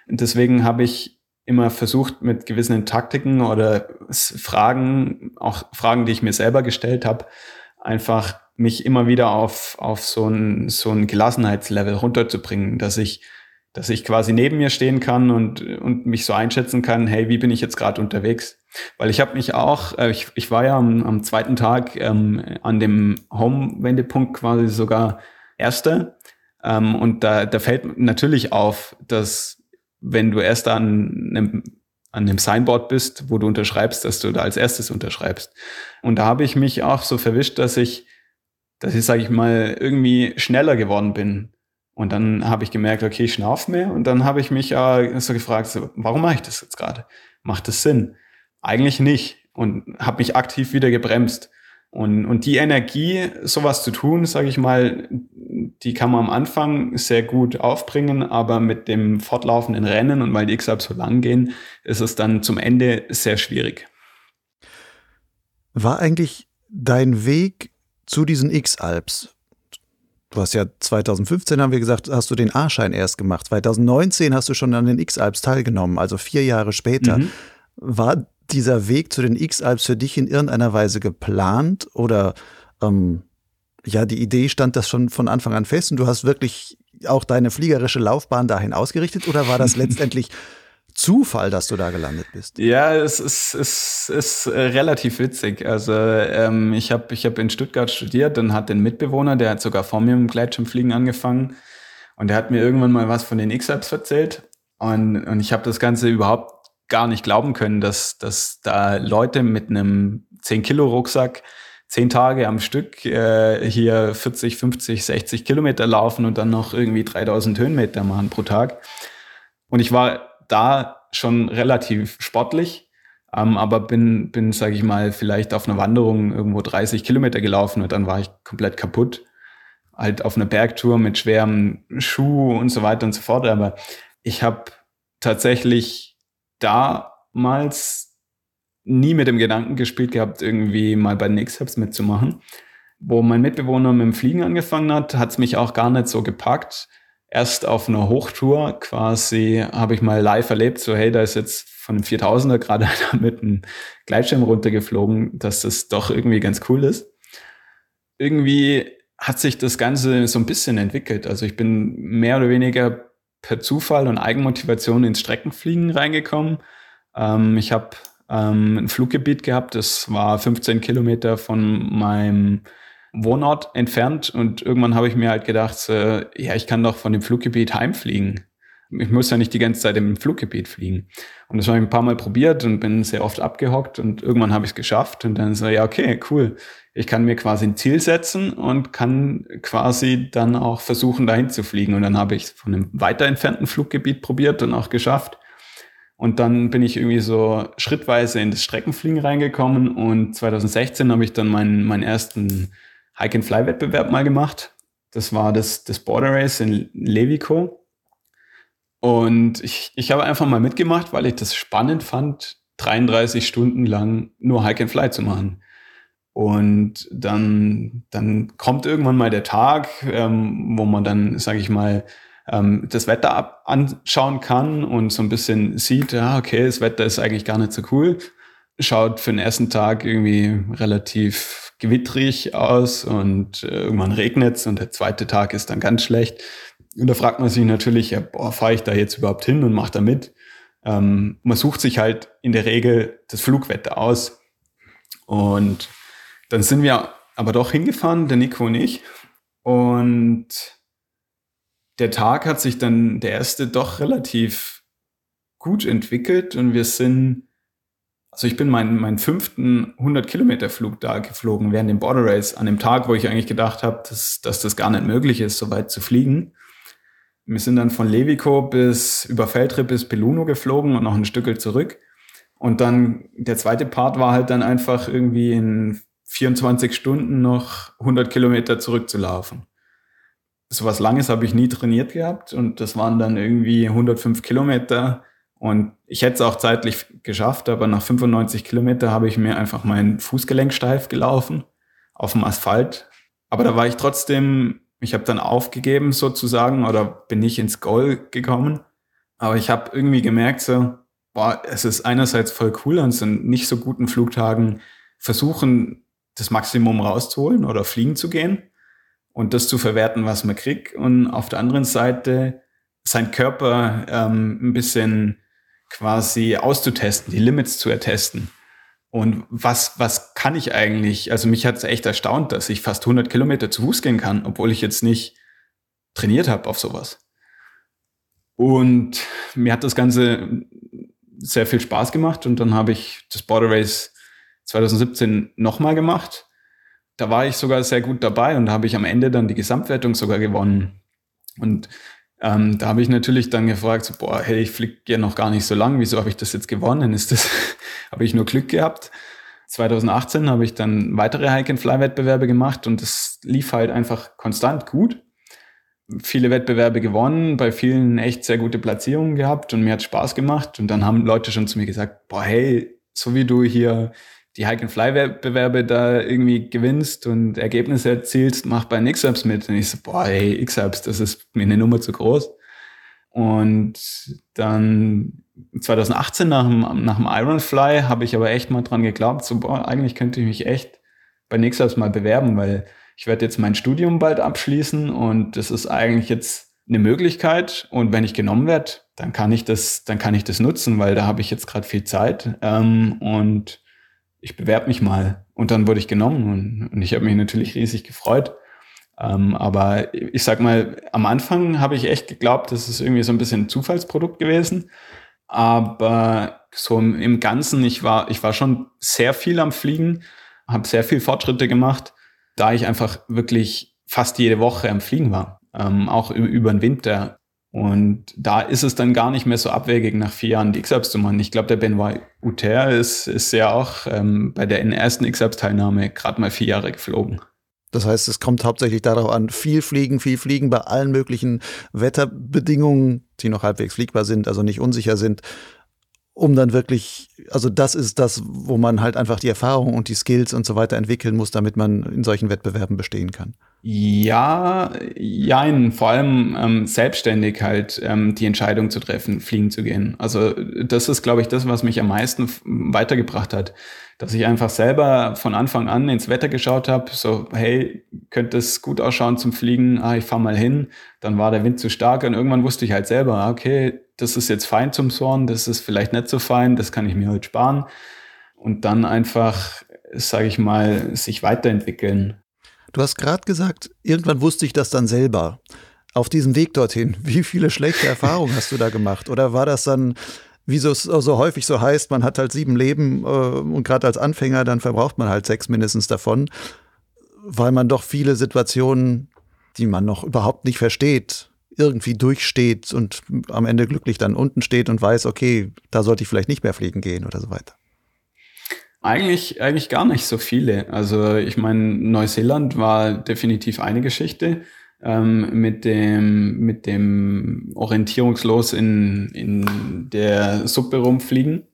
Deswegen habe ich immer versucht, mit gewissen Taktiken oder Fragen, auch Fragen, die ich mir selber gestellt habe, einfach mich immer wieder auf, auf so ein, so ein Gelassenheitslevel runterzubringen, dass ich dass ich quasi neben mir stehen kann und, und mich so einschätzen kann, hey, wie bin ich jetzt gerade unterwegs? Weil ich habe mich auch, äh, ich, ich war ja am, am zweiten Tag ähm, an dem Home-Wendepunkt quasi sogar Erster. Ähm, und da, da fällt natürlich auf, dass wenn du erst an einem, an einem Signboard bist, wo du unterschreibst, dass du da als erstes unterschreibst. Und da habe ich mich auch so verwischt, dass ich, dass ich, sage ich mal, irgendwie schneller geworden bin und dann habe ich gemerkt, okay, ich schnaufe mehr. Und dann habe ich mich äh, so gefragt, so, warum mache ich das jetzt gerade? Macht das Sinn? Eigentlich nicht. Und habe mich aktiv wieder gebremst. Und, und die Energie, sowas zu tun, sage ich mal, die kann man am Anfang sehr gut aufbringen, aber mit dem fortlaufenden Rennen und weil die X-Alps so lang gehen, ist es dann zum Ende sehr schwierig. War eigentlich dein Weg zu diesen X-Alps Du hast ja 2015, haben wir gesagt, hast du den A-Schein erst gemacht. 2019 hast du schon an den X-Alps teilgenommen, also vier Jahre später. Mhm. War dieser Weg zu den X-Alps für dich in irgendeiner Weise geplant oder ähm, ja, die Idee stand das schon von Anfang an fest und du hast wirklich auch deine fliegerische Laufbahn dahin ausgerichtet oder war das letztendlich Zufall, dass du da gelandet bist. Ja, es ist, es ist äh, relativ witzig. Also ähm, ich habe ich hab in Stuttgart studiert und hat den Mitbewohner, der hat sogar vor mir im Gleitschirmfliegen angefangen und der hat mir irgendwann mal was von den X-Apps erzählt und, und ich habe das Ganze überhaupt gar nicht glauben können, dass, dass da Leute mit einem 10-Kilo-Rucksack zehn Tage am Stück äh, hier 40, 50, 60 Kilometer laufen und dann noch irgendwie 3000 Höhenmeter machen pro Tag. Und ich war da schon relativ sportlich, ähm, aber bin, bin sage ich mal, vielleicht auf einer Wanderung irgendwo 30 Kilometer gelaufen und dann war ich komplett kaputt. Halt auf einer Bergtour mit schwerem Schuh und so weiter und so fort. Aber ich habe tatsächlich damals nie mit dem Gedanken gespielt gehabt, irgendwie mal bei den X-Hubs mitzumachen. Wo mein Mitbewohner mit dem Fliegen angefangen hat, hat es mich auch gar nicht so gepackt erst auf einer Hochtour quasi habe ich mal live erlebt, so hey, da ist jetzt von einem 4000er gerade mit einem Gleitschirm runtergeflogen, dass das doch irgendwie ganz cool ist. Irgendwie hat sich das Ganze so ein bisschen entwickelt. Also ich bin mehr oder weniger per Zufall und Eigenmotivation ins Streckenfliegen reingekommen. Ähm, ich habe ähm, ein Fluggebiet gehabt, das war 15 Kilometer von meinem Wohnort entfernt und irgendwann habe ich mir halt gedacht, äh, ja, ich kann doch von dem Fluggebiet heimfliegen. Ich muss ja nicht die ganze Zeit im Fluggebiet fliegen. Und das habe ich ein paar Mal probiert und bin sehr oft abgehockt und irgendwann habe ich es geschafft und dann so, ja, okay, cool. Ich kann mir quasi ein Ziel setzen und kann quasi dann auch versuchen, dahin zu fliegen. Und dann habe ich von einem weiter entfernten Fluggebiet probiert und auch geschafft. Und dann bin ich irgendwie so schrittweise in das Streckenfliegen reingekommen und 2016 habe ich dann meinen, meinen ersten Hike-and-Fly-Wettbewerb mal gemacht. Das war das, das Border Race in Levico. Und ich, ich habe einfach mal mitgemacht, weil ich das spannend fand, 33 Stunden lang nur Hike and Fly zu machen. Und dann, dann kommt irgendwann mal der Tag, ähm, wo man dann, sage ich mal, ähm, das Wetter ab anschauen kann und so ein bisschen sieht, ja, okay, das Wetter ist eigentlich gar nicht so cool. Schaut für den ersten Tag irgendwie relativ gewittrig aus und äh, irgendwann regnet es und der zweite Tag ist dann ganz schlecht. Und da fragt man sich natürlich, ja, boah, fahre ich da jetzt überhaupt hin und mache da mit? Ähm, man sucht sich halt in der Regel das Flugwetter aus. Und dann sind wir aber doch hingefahren, der Nico und ich. Und der Tag hat sich dann, der erste, doch relativ gut entwickelt und wir sind also ich bin meinen, meinen fünften 100-Kilometer-Flug da geflogen während dem Border Race, an dem Tag, wo ich eigentlich gedacht habe, dass, dass das gar nicht möglich ist, so weit zu fliegen. Wir sind dann von Levico bis über Feldtrip bis Peluno geflogen und noch ein Stückel zurück. Und dann der zweite Part war halt dann einfach irgendwie in 24 Stunden noch 100 Kilometer zurückzulaufen. So was Langes habe ich nie trainiert gehabt und das waren dann irgendwie 105 Kilometer und ich hätte es auch zeitlich geschafft, aber nach 95 Kilometer habe ich mir einfach mein Fußgelenk steif gelaufen auf dem Asphalt. Aber da war ich trotzdem, ich habe dann aufgegeben sozusagen oder bin nicht ins Goal gekommen. Aber ich habe irgendwie gemerkt, so, boah, es ist einerseits voll cool an so nicht so guten Flugtagen versuchen, das Maximum rauszuholen oder fliegen zu gehen und das zu verwerten, was man kriegt. Und auf der anderen Seite seinen Körper ähm, ein bisschen quasi auszutesten, die Limits zu ertesten. Und was, was kann ich eigentlich? Also mich hat es echt erstaunt, dass ich fast 100 Kilometer zu Fuß gehen kann, obwohl ich jetzt nicht trainiert habe auf sowas. Und mir hat das Ganze sehr viel Spaß gemacht und dann habe ich das Border Race 2017 nochmal gemacht. Da war ich sogar sehr gut dabei und habe ich am Ende dann die Gesamtwertung sogar gewonnen. Und ähm, da habe ich natürlich dann gefragt, so, boah, hey, ich fliege ja noch gar nicht so lang, wieso habe ich das jetzt gewonnen? Ist das, habe ich nur Glück gehabt? 2018 habe ich dann weitere Hike-and-Fly-Wettbewerbe gemacht und es lief halt einfach konstant gut. Viele Wettbewerbe gewonnen, bei vielen echt sehr gute Platzierungen gehabt und mir hat Spaß gemacht. Und dann haben Leute schon zu mir gesagt, boah, hey, so wie du hier die Hike-and-Fly-Wettbewerbe da irgendwie gewinnst und Ergebnisse erzielst, mach bei X-Ups mit. Und ich so, boah, ey, X-Ups, das ist mir eine Nummer zu groß. Und dann 2018 nach dem, nach dem Ironfly habe ich aber echt mal dran geglaubt, so, boah, eigentlich könnte ich mich echt bei X-Ups mal bewerben, weil ich werde jetzt mein Studium bald abschließen und das ist eigentlich jetzt eine Möglichkeit. Und wenn ich genommen werde, dann kann ich das, dann kann ich das nutzen, weil da habe ich jetzt gerade viel Zeit. Ähm, und ich bewerbe mich mal. Und dann wurde ich genommen und, und ich habe mich natürlich riesig gefreut. Ähm, aber ich sag mal, am Anfang habe ich echt geglaubt, das ist irgendwie so ein bisschen ein Zufallsprodukt gewesen. Aber so im, Ganzen, ich war, ich war schon sehr viel am Fliegen, habe sehr viel Fortschritte gemacht, da ich einfach wirklich fast jede Woche am Fliegen war. Ähm, auch über den Winter. Und da ist es dann gar nicht mehr so abwegig, nach vier Jahren die X-Ups zu machen. Ich glaube, der Benoit Uter ist, ist ja auch ähm, bei der ersten X-Ups-Teilnahme gerade mal vier Jahre geflogen. Das heißt, es kommt hauptsächlich darauf an, viel fliegen, viel fliegen bei allen möglichen Wetterbedingungen, die noch halbwegs fliegbar sind, also nicht unsicher sind, um dann wirklich, also das ist das, wo man halt einfach die Erfahrung und die Skills und so weiter entwickeln muss, damit man in solchen Wettbewerben bestehen kann. Ja, jein, vor allem ähm, selbstständig halt ähm, die Entscheidung zu treffen, fliegen zu gehen. Also das ist, glaube ich, das, was mich am meisten weitergebracht hat. Dass ich einfach selber von Anfang an ins Wetter geschaut habe, so, hey, könnte es gut ausschauen zum Fliegen, ah, ich fahr mal hin. Dann war der Wind zu stark und irgendwann wusste ich halt selber, ah, okay, das ist jetzt fein zum Soren, das ist vielleicht nicht so fein, das kann ich mir halt sparen. Und dann einfach, sage ich mal, sich weiterentwickeln Du hast gerade gesagt, irgendwann wusste ich das dann selber. Auf diesem Weg dorthin, wie viele schlechte Erfahrungen hast du da gemacht? Oder war das dann, wie so, so häufig so heißt, man hat halt sieben Leben äh, und gerade als Anfänger, dann verbraucht man halt sechs mindestens davon, weil man doch viele Situationen, die man noch überhaupt nicht versteht, irgendwie durchsteht und am Ende glücklich dann unten steht und weiß, okay, da sollte ich vielleicht nicht mehr fliegen gehen oder so weiter. Eigentlich, eigentlich gar nicht so viele. Also ich meine, Neuseeland war definitiv eine Geschichte ähm, mit dem mit dem orientierungslos in, in der Suppe rumfliegen.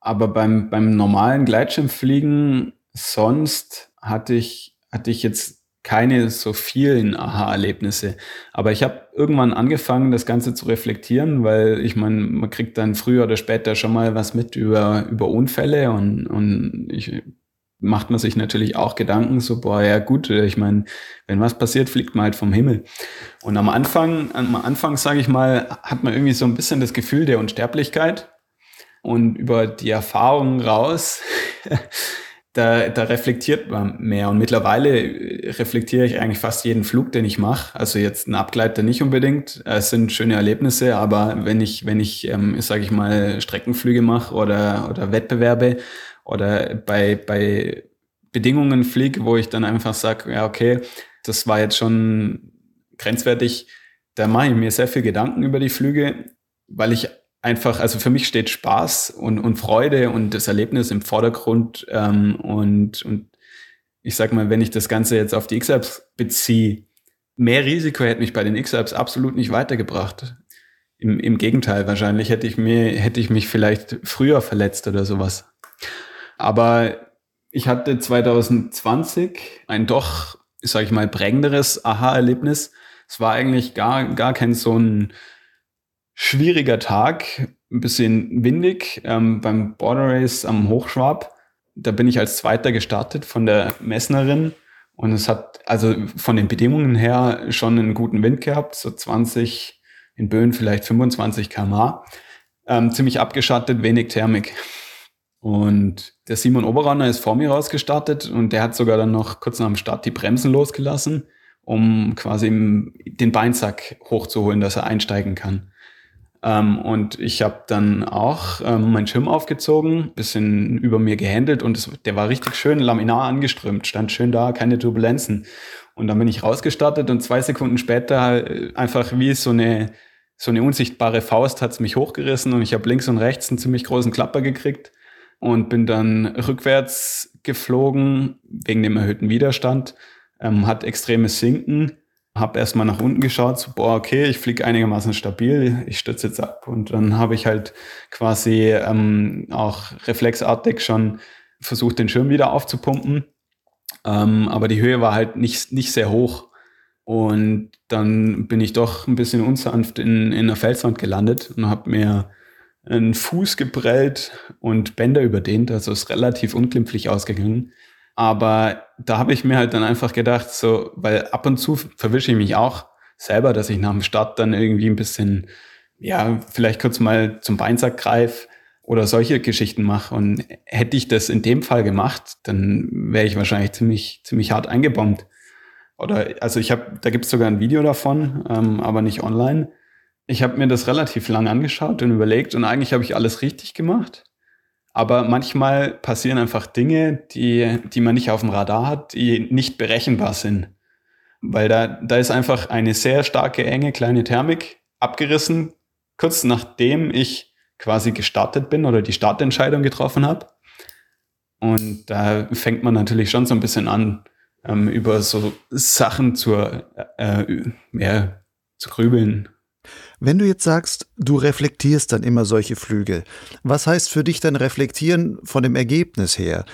Aber beim, beim normalen Gleitschirmfliegen sonst hatte ich, hatte ich jetzt keine so vielen Aha-Erlebnisse. Aber ich habe irgendwann angefangen, das Ganze zu reflektieren, weil ich meine, man kriegt dann früher oder später schon mal was mit über, über Unfälle und, und ich macht man sich natürlich auch Gedanken, so, boah, ja gut, ich meine, wenn was passiert, fliegt man halt vom Himmel. Und am Anfang, am Anfang, sage ich mal, hat man irgendwie so ein bisschen das Gefühl der Unsterblichkeit. Und über die Erfahrungen raus da, da reflektiert man mehr. Und mittlerweile reflektiere ich eigentlich fast jeden Flug, den ich mache. Also jetzt ein Abgleiter nicht unbedingt. Es sind schöne Erlebnisse, aber wenn ich, wenn ich, ähm, sage ich mal, Streckenflüge mache oder, oder Wettbewerbe oder bei, bei Bedingungen fliege, wo ich dann einfach sage, ja, okay, das war jetzt schon grenzwertig, da mache ich mir sehr viel Gedanken über die Flüge, weil ich einfach, also für mich steht Spaß und, und Freude und das Erlebnis im Vordergrund. Ähm, und, und ich sag mal, wenn ich das Ganze jetzt auf die X-Apps beziehe, mehr Risiko hätte mich bei den X-Apps absolut nicht weitergebracht. Im, Im Gegenteil, wahrscheinlich hätte ich mir, hätte ich mich vielleicht früher verletzt oder sowas. Aber ich hatte 2020 ein doch, sag ich mal, prägenderes Aha-Erlebnis. Es war eigentlich gar, gar kein so ein schwieriger Tag, ein bisschen windig ähm, beim Border Race am Hochschwab. Da bin ich als Zweiter gestartet von der Messnerin und es hat also von den Bedingungen her schon einen guten Wind gehabt, so 20, in Böen vielleicht 25 km/h. Ähm, ziemlich abgeschattet, wenig Thermik. Und der Simon Oberranner ist vor mir rausgestartet und der hat sogar dann noch kurz nach dem Start die Bremsen losgelassen, um quasi den Beinsack hochzuholen, dass er einsteigen kann. Ähm, und ich habe dann auch ähm, meinen Schirm aufgezogen, bisschen über mir gehandelt und es, der war richtig schön laminar angeströmt, stand schön da, keine Turbulenzen. Und dann bin ich rausgestartet und zwei Sekunden später äh, einfach wie so eine so eine unsichtbare Faust hat's mich hochgerissen und ich habe links und rechts einen ziemlich großen Klapper gekriegt und bin dann rückwärts geflogen wegen dem erhöhten Widerstand, ähm, hat extremes Sinken, habe erstmal nach unten geschaut, so, boah, okay, ich fliege einigermaßen stabil, ich stütze jetzt ab. Und dann habe ich halt quasi ähm, auch reflexartig schon versucht, den Schirm wieder aufzupumpen, ähm, aber die Höhe war halt nicht, nicht sehr hoch. Und dann bin ich doch ein bisschen unsanft in, in der Felswand gelandet und habe mir einen Fuß geprellt und Bänder überdehnt, also ist relativ unglimpflich ausgegangen. Aber da habe ich mir halt dann einfach gedacht, so, weil ab und zu verwische ich mich auch selber, dass ich nach dem Start dann irgendwie ein bisschen, ja, vielleicht kurz mal zum Beinsack greife oder solche Geschichten mache. Und hätte ich das in dem Fall gemacht, dann wäre ich wahrscheinlich ziemlich, ziemlich hart eingebombt. Oder, also ich habe, da gibt es sogar ein Video davon, ähm, aber nicht online ich habe mir das relativ lang angeschaut und überlegt und eigentlich habe ich alles richtig gemacht. Aber manchmal passieren einfach Dinge, die, die man nicht auf dem Radar hat, die nicht berechenbar sind. Weil da, da ist einfach eine sehr starke, enge kleine Thermik abgerissen, kurz nachdem ich quasi gestartet bin oder die Startentscheidung getroffen habe. Und da fängt man natürlich schon so ein bisschen an, ähm, über so Sachen zu, äh, ja, zu grübeln wenn du jetzt sagst, du reflektierst dann immer solche Flüge, was heißt für dich dann reflektieren von dem Ergebnis her?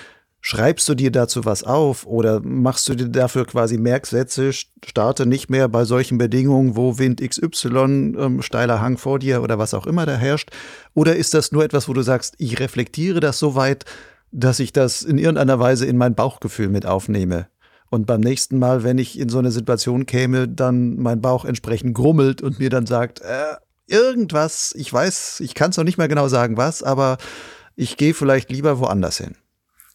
Schreibst du dir dazu was auf oder machst du dir dafür quasi Merksätze, starte nicht mehr bei solchen Bedingungen, wo Wind XY, ähm, steiler Hang vor dir oder was auch immer da herrscht? Oder ist das nur etwas, wo du sagst, ich reflektiere das so weit, dass ich das in irgendeiner Weise in mein Bauchgefühl mit aufnehme? Und beim nächsten Mal, wenn ich in so eine Situation käme, dann mein Bauch entsprechend grummelt und mir dann sagt, äh, irgendwas, ich weiß, ich kann es noch nicht mehr genau sagen, was, aber ich gehe vielleicht lieber woanders hin.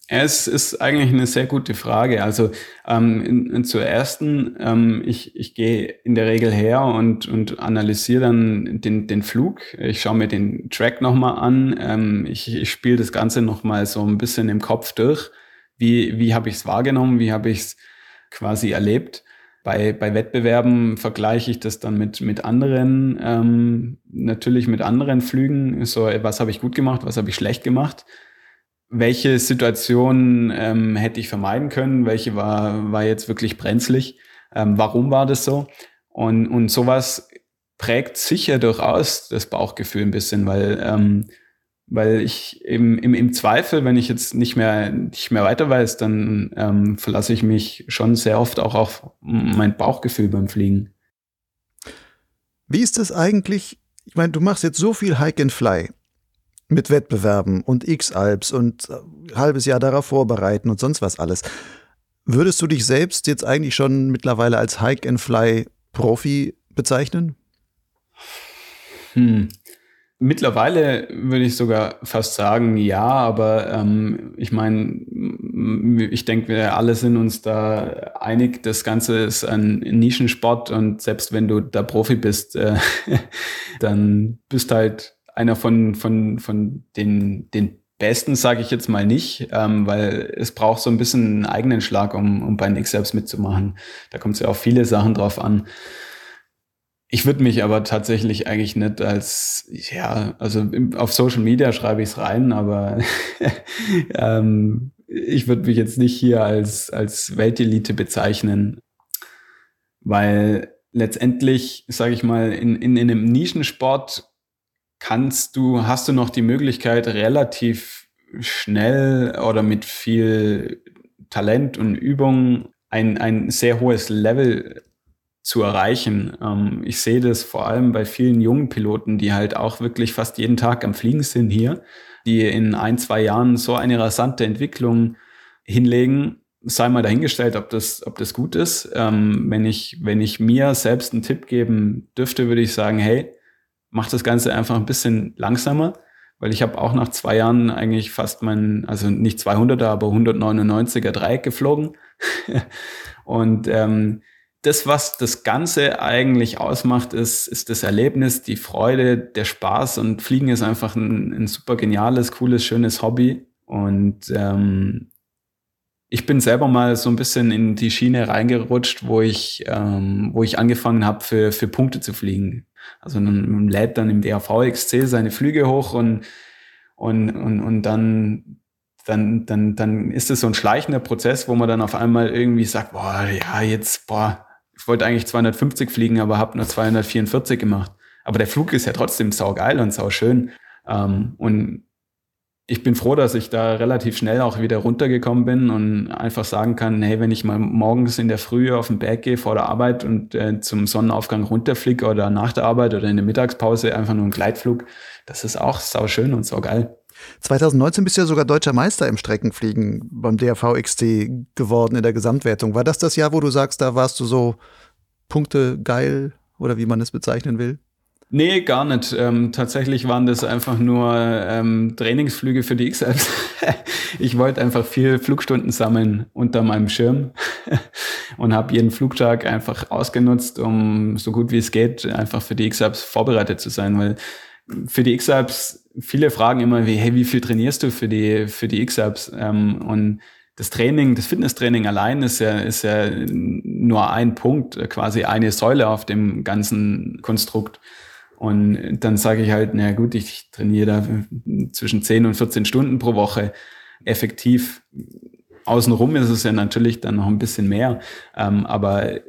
Es ist eigentlich eine sehr gute Frage. Also ähm, in, in zur ersten, ähm, ich, ich gehe in der Regel her und, und analysiere dann den, den Flug. Ich schaue mir den Track nochmal an. Ähm, ich ich spiele das Ganze nochmal so ein bisschen im Kopf durch wie, wie habe ich es wahrgenommen, wie habe ich es quasi erlebt. Bei, bei Wettbewerben vergleiche ich das dann mit, mit anderen, ähm, natürlich mit anderen Flügen. So, was habe ich gut gemacht, was habe ich schlecht gemacht? Welche Situation ähm, hätte ich vermeiden können? Welche war, war jetzt wirklich brenzlig? Ähm, warum war das so? Und, und sowas prägt sicher durchaus das Bauchgefühl ein bisschen, weil ähm, weil ich im, im, im Zweifel, wenn ich jetzt nicht mehr, nicht mehr weiter weiß, dann ähm, verlasse ich mich schon sehr oft auch auf mein Bauchgefühl beim Fliegen. Wie ist das eigentlich? Ich meine, du machst jetzt so viel Hike and Fly mit Wettbewerben und X-Alps und äh, halbes Jahr darauf vorbereiten und sonst was alles. Würdest du dich selbst jetzt eigentlich schon mittlerweile als Hike and Fly Profi bezeichnen? Hm. Mittlerweile würde ich sogar fast sagen, ja, aber ähm, ich meine, ich denke, wir alle sind uns da einig, das Ganze ist ein Nischensport und selbst wenn du da Profi bist, äh, dann bist halt einer von, von, von den, den Besten, sage ich jetzt mal nicht, ähm, weil es braucht so ein bisschen einen eigenen Schlag, um, um bei Nix selbst mitzumachen. Da kommt es ja auch viele Sachen drauf an. Ich würde mich aber tatsächlich eigentlich nicht als, ja, also auf Social Media schreibe ich es rein, aber ähm, ich würde mich jetzt nicht hier als, als Weltelite bezeichnen, weil letztendlich, sage ich mal, in, in, in einem Nischensport kannst du, hast du noch die Möglichkeit, relativ schnell oder mit viel Talent und Übung ein, ein sehr hohes Level zu erreichen. Ähm, ich sehe das vor allem bei vielen jungen Piloten, die halt auch wirklich fast jeden Tag am Fliegen sind hier, die in ein, zwei Jahren so eine rasante Entwicklung hinlegen. Sei mal dahingestellt, ob das, ob das gut ist. Ähm, wenn ich, wenn ich mir selbst einen Tipp geben dürfte, würde ich sagen, hey, mache das Ganze einfach ein bisschen langsamer, weil ich habe auch nach zwei Jahren eigentlich fast mein, also nicht 200er, aber 199er Dreieck geflogen. und ähm, das, was das Ganze eigentlich ausmacht, ist, ist das Erlebnis, die Freude, der Spaß und Fliegen ist einfach ein, ein super geniales, cooles, schönes Hobby. Und ähm, ich bin selber mal so ein bisschen in die Schiene reingerutscht, wo ich, ähm, wo ich angefangen habe, für, für Punkte zu fliegen. Also man lädt dann im DAV-XC seine Flüge hoch und, und, und, und dann, dann, dann, dann ist es so ein schleichender Prozess, wo man dann auf einmal irgendwie sagt, boah, ja, jetzt, boah, ich wollte eigentlich 250 fliegen, aber habe nur 244 gemacht. Aber der Flug ist ja trotzdem saugeil und sauschön. Ähm, und ich bin froh, dass ich da relativ schnell auch wieder runtergekommen bin und einfach sagen kann, hey, wenn ich mal morgens in der Früh auf den Berg gehe vor der Arbeit und äh, zum Sonnenaufgang runterfliege oder nach der Arbeit oder in der Mittagspause einfach nur einen Gleitflug, das ist auch sau schön und sau geil. 2019 bist du ja sogar deutscher Meister im Streckenfliegen beim DRV XT geworden in der Gesamtwertung. War das das Jahr, wo du sagst, da warst du so Punkte geil oder wie man es bezeichnen will? Nee, gar nicht. Ähm, tatsächlich waren das einfach nur ähm, Trainingsflüge für die X-Apps. ich wollte einfach viel Flugstunden sammeln unter meinem Schirm und habe jeden Flugtag einfach ausgenutzt, um so gut wie es geht einfach für die X-Apps vorbereitet zu sein, weil für die X-Apps viele fragen immer wie, hey, wie viel trainierst du für die für die X-Apps? Ähm, und das Training, das Fitnesstraining allein ist ja, ist ja nur ein Punkt, quasi eine Säule auf dem ganzen Konstrukt. Und dann sage ich halt, na gut, ich trainiere da zwischen 10 und 14 Stunden pro Woche effektiv. Außenrum ist es ja natürlich dann noch ein bisschen mehr. Ähm, aber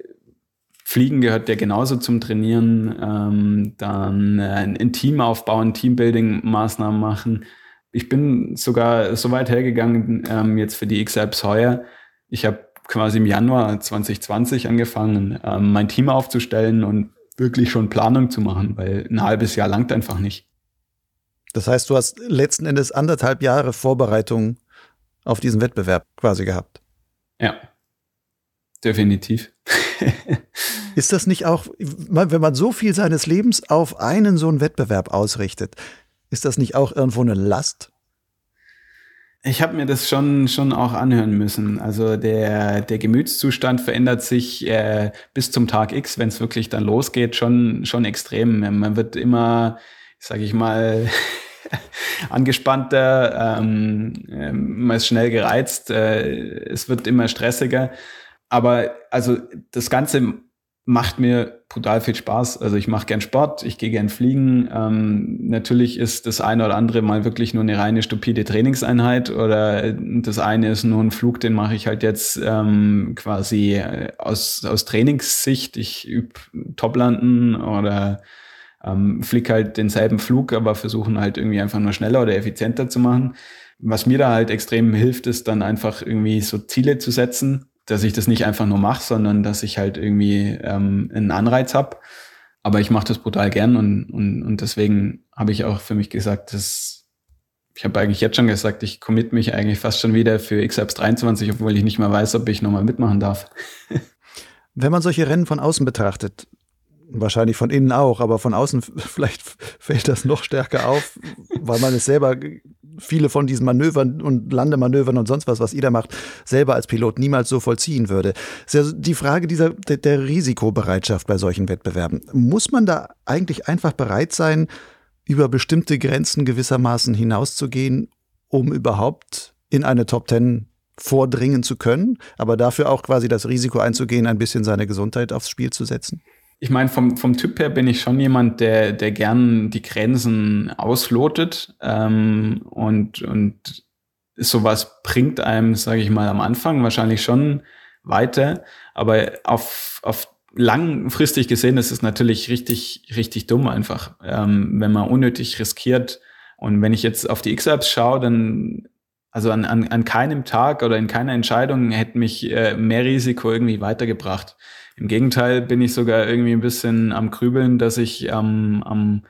Fliegen gehört ja genauso zum Trainieren. Ähm, dann äh, ein Team aufbauen, Teambuilding-Maßnahmen machen. Ich bin sogar so weit hergegangen, ähm, jetzt für die X-Apps heuer. Ich habe quasi im Januar 2020 angefangen, ähm, mein Team aufzustellen und wirklich schon Planung zu machen, weil ein halbes Jahr langt einfach nicht. Das heißt, du hast letzten Endes anderthalb Jahre Vorbereitung auf diesen Wettbewerb quasi gehabt. Ja, definitiv. Ist das nicht auch, wenn man so viel seines Lebens auf einen so einen Wettbewerb ausrichtet, ist das nicht auch irgendwo eine Last? Ich habe mir das schon, schon auch anhören müssen. Also der, der Gemütszustand verändert sich äh, bis zum Tag X, wenn es wirklich dann losgeht, schon, schon extrem. Man wird immer, sage ich mal, angespannter, ähm, ähm, man ist schnell gereizt, äh, es wird immer stressiger. Aber also das Ganze macht mir brutal viel Spaß. Also ich mache gern Sport, ich gehe gern fliegen. Ähm, natürlich ist das eine oder andere mal wirklich nur eine reine stupide Trainingseinheit oder das eine ist nur ein Flug, den mache ich halt jetzt ähm, quasi äh, aus, aus Trainingssicht. Ich übe Toplanden oder ähm, flieg halt denselben Flug, aber versuchen halt irgendwie einfach nur schneller oder effizienter zu machen. Was mir da halt extrem hilft, ist dann einfach irgendwie so Ziele zu setzen dass ich das nicht einfach nur mache, sondern dass ich halt irgendwie ähm, einen Anreiz habe. Aber ich mache das brutal gern und, und, und deswegen habe ich auch für mich gesagt, dass ich habe eigentlich jetzt schon gesagt, ich commit mich eigentlich fast schon wieder für XApps 23, obwohl ich nicht mehr weiß, ob ich nochmal mitmachen darf. Wenn man solche Rennen von außen betrachtet, wahrscheinlich von innen auch, aber von außen vielleicht fällt das noch stärker auf, weil man es selber viele von diesen Manövern und Landemanövern und sonst was, was ihr da macht, selber als Pilot niemals so vollziehen würde. Das ist ja die Frage dieser, der, der Risikobereitschaft bei solchen Wettbewerben. Muss man da eigentlich einfach bereit sein, über bestimmte Grenzen gewissermaßen hinauszugehen, um überhaupt in eine Top Ten vordringen zu können, aber dafür auch quasi das Risiko einzugehen, ein bisschen seine Gesundheit aufs Spiel zu setzen? Ich meine, vom, vom Typ her bin ich schon jemand, der, der gern die Grenzen auslotet ähm, und, und sowas bringt einem, sage ich mal, am Anfang wahrscheinlich schon weiter. Aber auf, auf langfristig gesehen ist es natürlich richtig, richtig dumm einfach, ähm, wenn man unnötig riskiert. Und wenn ich jetzt auf die X-Apps schaue, dann also an, an, an keinem Tag oder in keiner Entscheidung hätte mich äh, mehr Risiko irgendwie weitergebracht. Im Gegenteil bin ich sogar irgendwie ein bisschen am Grübeln, dass ich ähm, am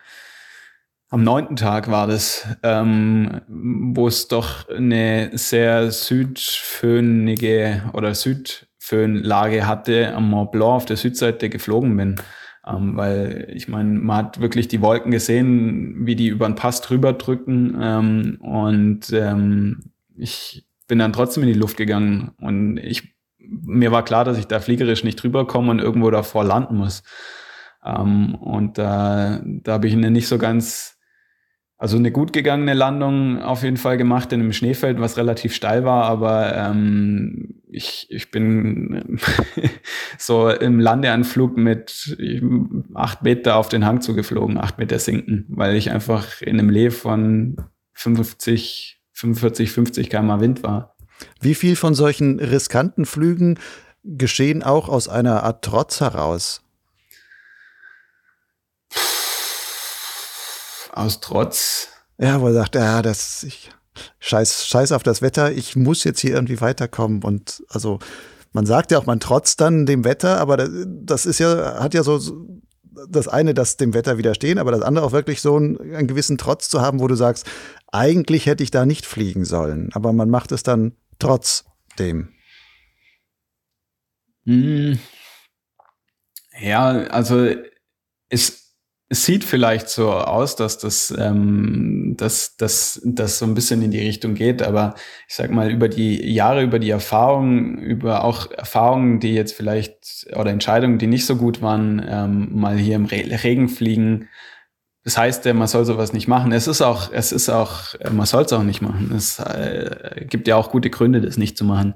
am neunten Tag war das, ähm, wo es doch eine sehr südföhnige oder Südföhnlage hatte am Mont Blanc auf der Südseite geflogen bin. Ähm, weil ich meine, man hat wirklich die Wolken gesehen, wie die über den Pass drüber drücken. Ähm, und ähm, ich bin dann trotzdem in die Luft gegangen. Und ich, mir war klar, dass ich da fliegerisch nicht drüber komme und irgendwo davor landen muss. Ähm, und da, da habe ich eine nicht so ganz also eine gut gegangene Landung auf jeden Fall gemacht in einem Schneefeld, was relativ steil war, aber ähm, ich, ich bin so im Landeanflug mit acht Meter auf den Hang zugeflogen, acht Meter sinken, weil ich einfach in einem Lee von 50, 45, 50 km Wind war. Wie viel von solchen riskanten Flügen geschehen auch aus einer Art Trotz heraus? aus Trotz. Ja, wo er sagt, ja, das, ich, scheiß, scheiß auf das Wetter, ich muss jetzt hier irgendwie weiterkommen. Und also, man sagt ja auch, man trotzt dann dem Wetter, aber das, das ist ja, hat ja so das eine, das dem Wetter widerstehen, aber das andere auch wirklich so einen, einen gewissen Trotz zu haben, wo du sagst, eigentlich hätte ich da nicht fliegen sollen, aber man macht es dann trotzdem. Hm. Ja, also es, es sieht vielleicht so aus, dass das, ähm, dass, dass, dass so ein bisschen in die Richtung geht, aber ich sag mal, über die Jahre, über die Erfahrungen, über auch Erfahrungen, die jetzt vielleicht oder Entscheidungen, die nicht so gut waren, ähm, mal hier im Re Regen fliegen. Das heißt ja, man soll sowas nicht machen. Es ist auch, es ist auch, man soll es auch nicht machen. Es äh, gibt ja auch gute Gründe, das nicht zu machen.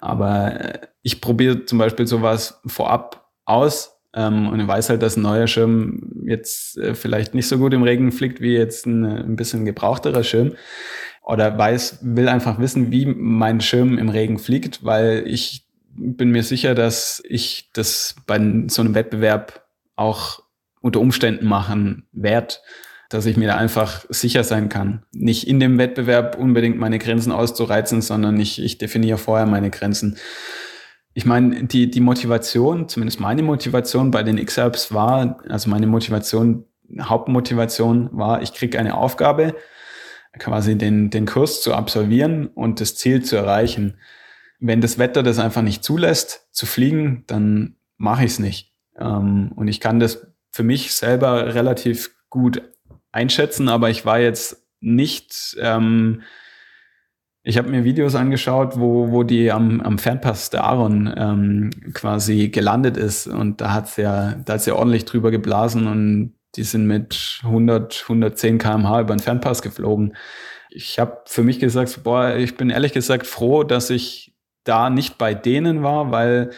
Aber äh, ich probiere zum Beispiel sowas vorab aus, ähm, und ich weiß halt, dass ein neuer Schirm jetzt äh, vielleicht nicht so gut im Regen fliegt wie jetzt ein, äh, ein bisschen gebrauchterer Schirm. Oder weiß, will einfach wissen, wie mein Schirm im Regen fliegt, weil ich bin mir sicher, dass ich das bei so einem Wettbewerb auch unter Umständen machen werde, dass ich mir da einfach sicher sein kann. Nicht in dem Wettbewerb unbedingt meine Grenzen auszureizen, sondern ich, ich definiere vorher meine Grenzen ich meine, die, die Motivation, zumindest meine Motivation bei den X-Apps war, also meine Motivation, Hauptmotivation war, ich kriege eine Aufgabe, quasi den, den Kurs zu absolvieren und das Ziel zu erreichen. Wenn das Wetter das einfach nicht zulässt, zu fliegen, dann mache ich es nicht. Ähm, und ich kann das für mich selber relativ gut einschätzen, aber ich war jetzt nicht ähm, ich habe mir Videos angeschaut, wo, wo die am, am Fernpass der Aaron ähm, quasi gelandet ist und da hat's ja, da hat's ja ordentlich drüber geblasen und die sind mit 100, 110 kmh über den Fernpass geflogen. Ich habe für mich gesagt, boah, ich bin ehrlich gesagt froh, dass ich da nicht bei denen war, weil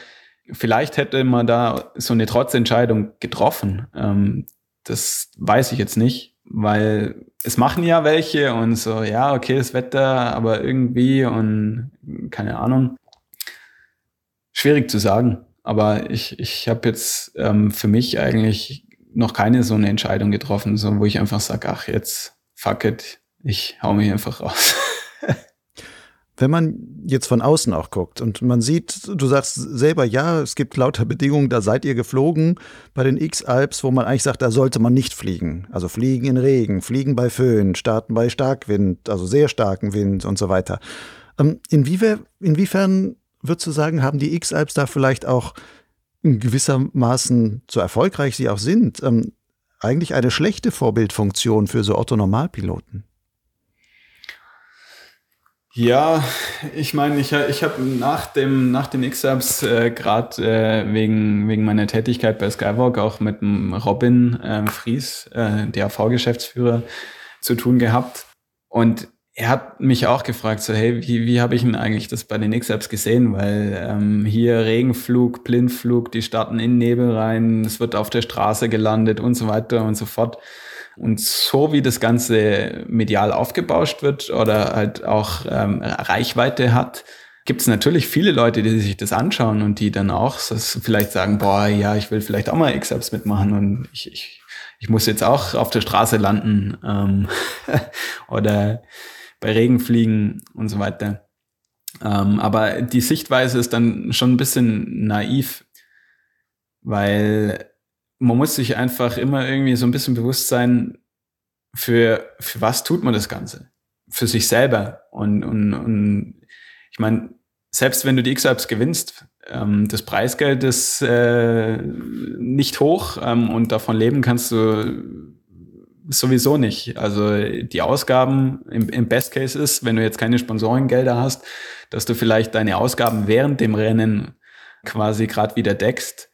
vielleicht hätte man da so eine Trotzentscheidung getroffen. Ähm, das weiß ich jetzt nicht, weil es machen ja welche und so, ja, okay, das Wetter, aber irgendwie und keine Ahnung. Schwierig zu sagen, aber ich, ich habe jetzt ähm, für mich eigentlich noch keine so eine Entscheidung getroffen, so wo ich einfach sage, ach jetzt, fuck it, ich hau mich einfach raus. Wenn man jetzt von außen auch guckt und man sieht, du sagst selber, ja, es gibt lauter Bedingungen, da seid ihr geflogen bei den X-Alps, wo man eigentlich sagt, da sollte man nicht fliegen. Also fliegen in Regen, fliegen bei Föhn, starten bei Starkwind, also sehr starken Wind und so weiter. Ähm, inwiefern würdest du sagen, haben die X-Alps da vielleicht auch in gewissermaßen, so erfolgreich sie auch sind, ähm, eigentlich eine schlechte Vorbildfunktion für so Otto-Normalpiloten? Ja, ich meine, ich, ich habe nach dem nach den X-Ups äh, gerade äh, wegen wegen meiner Tätigkeit bei Skywalk auch mit dem Robin äh, Fries, äh, DAV-Geschäftsführer, zu tun gehabt. Und er hat mich auch gefragt, so hey, wie, wie habe ich denn eigentlich das bei den X-Ups gesehen? Weil ähm, hier Regenflug, Blindflug, die starten in Nebel rein, es wird auf der Straße gelandet und so weiter und so fort. Und so wie das Ganze medial aufgebauscht wird oder halt auch ähm, Reichweite hat, gibt es natürlich viele Leute, die sich das anschauen und die dann auch vielleicht sagen, boah, ja, ich will vielleicht auch mal X-Apps mitmachen und ich, ich, ich muss jetzt auch auf der Straße landen ähm, oder bei Regen fliegen und so weiter. Ähm, aber die Sichtweise ist dann schon ein bisschen naiv, weil man muss sich einfach immer irgendwie so ein bisschen bewusst sein, für, für was tut man das Ganze? Für sich selber. Und, und, und ich meine, selbst wenn du die X-Alps gewinnst, ähm, das Preisgeld ist äh, nicht hoch ähm, und davon leben kannst du sowieso nicht. Also die Ausgaben im, im Best Case ist, wenn du jetzt keine Sponsorengelder hast, dass du vielleicht deine Ausgaben während dem Rennen quasi gerade wieder deckst.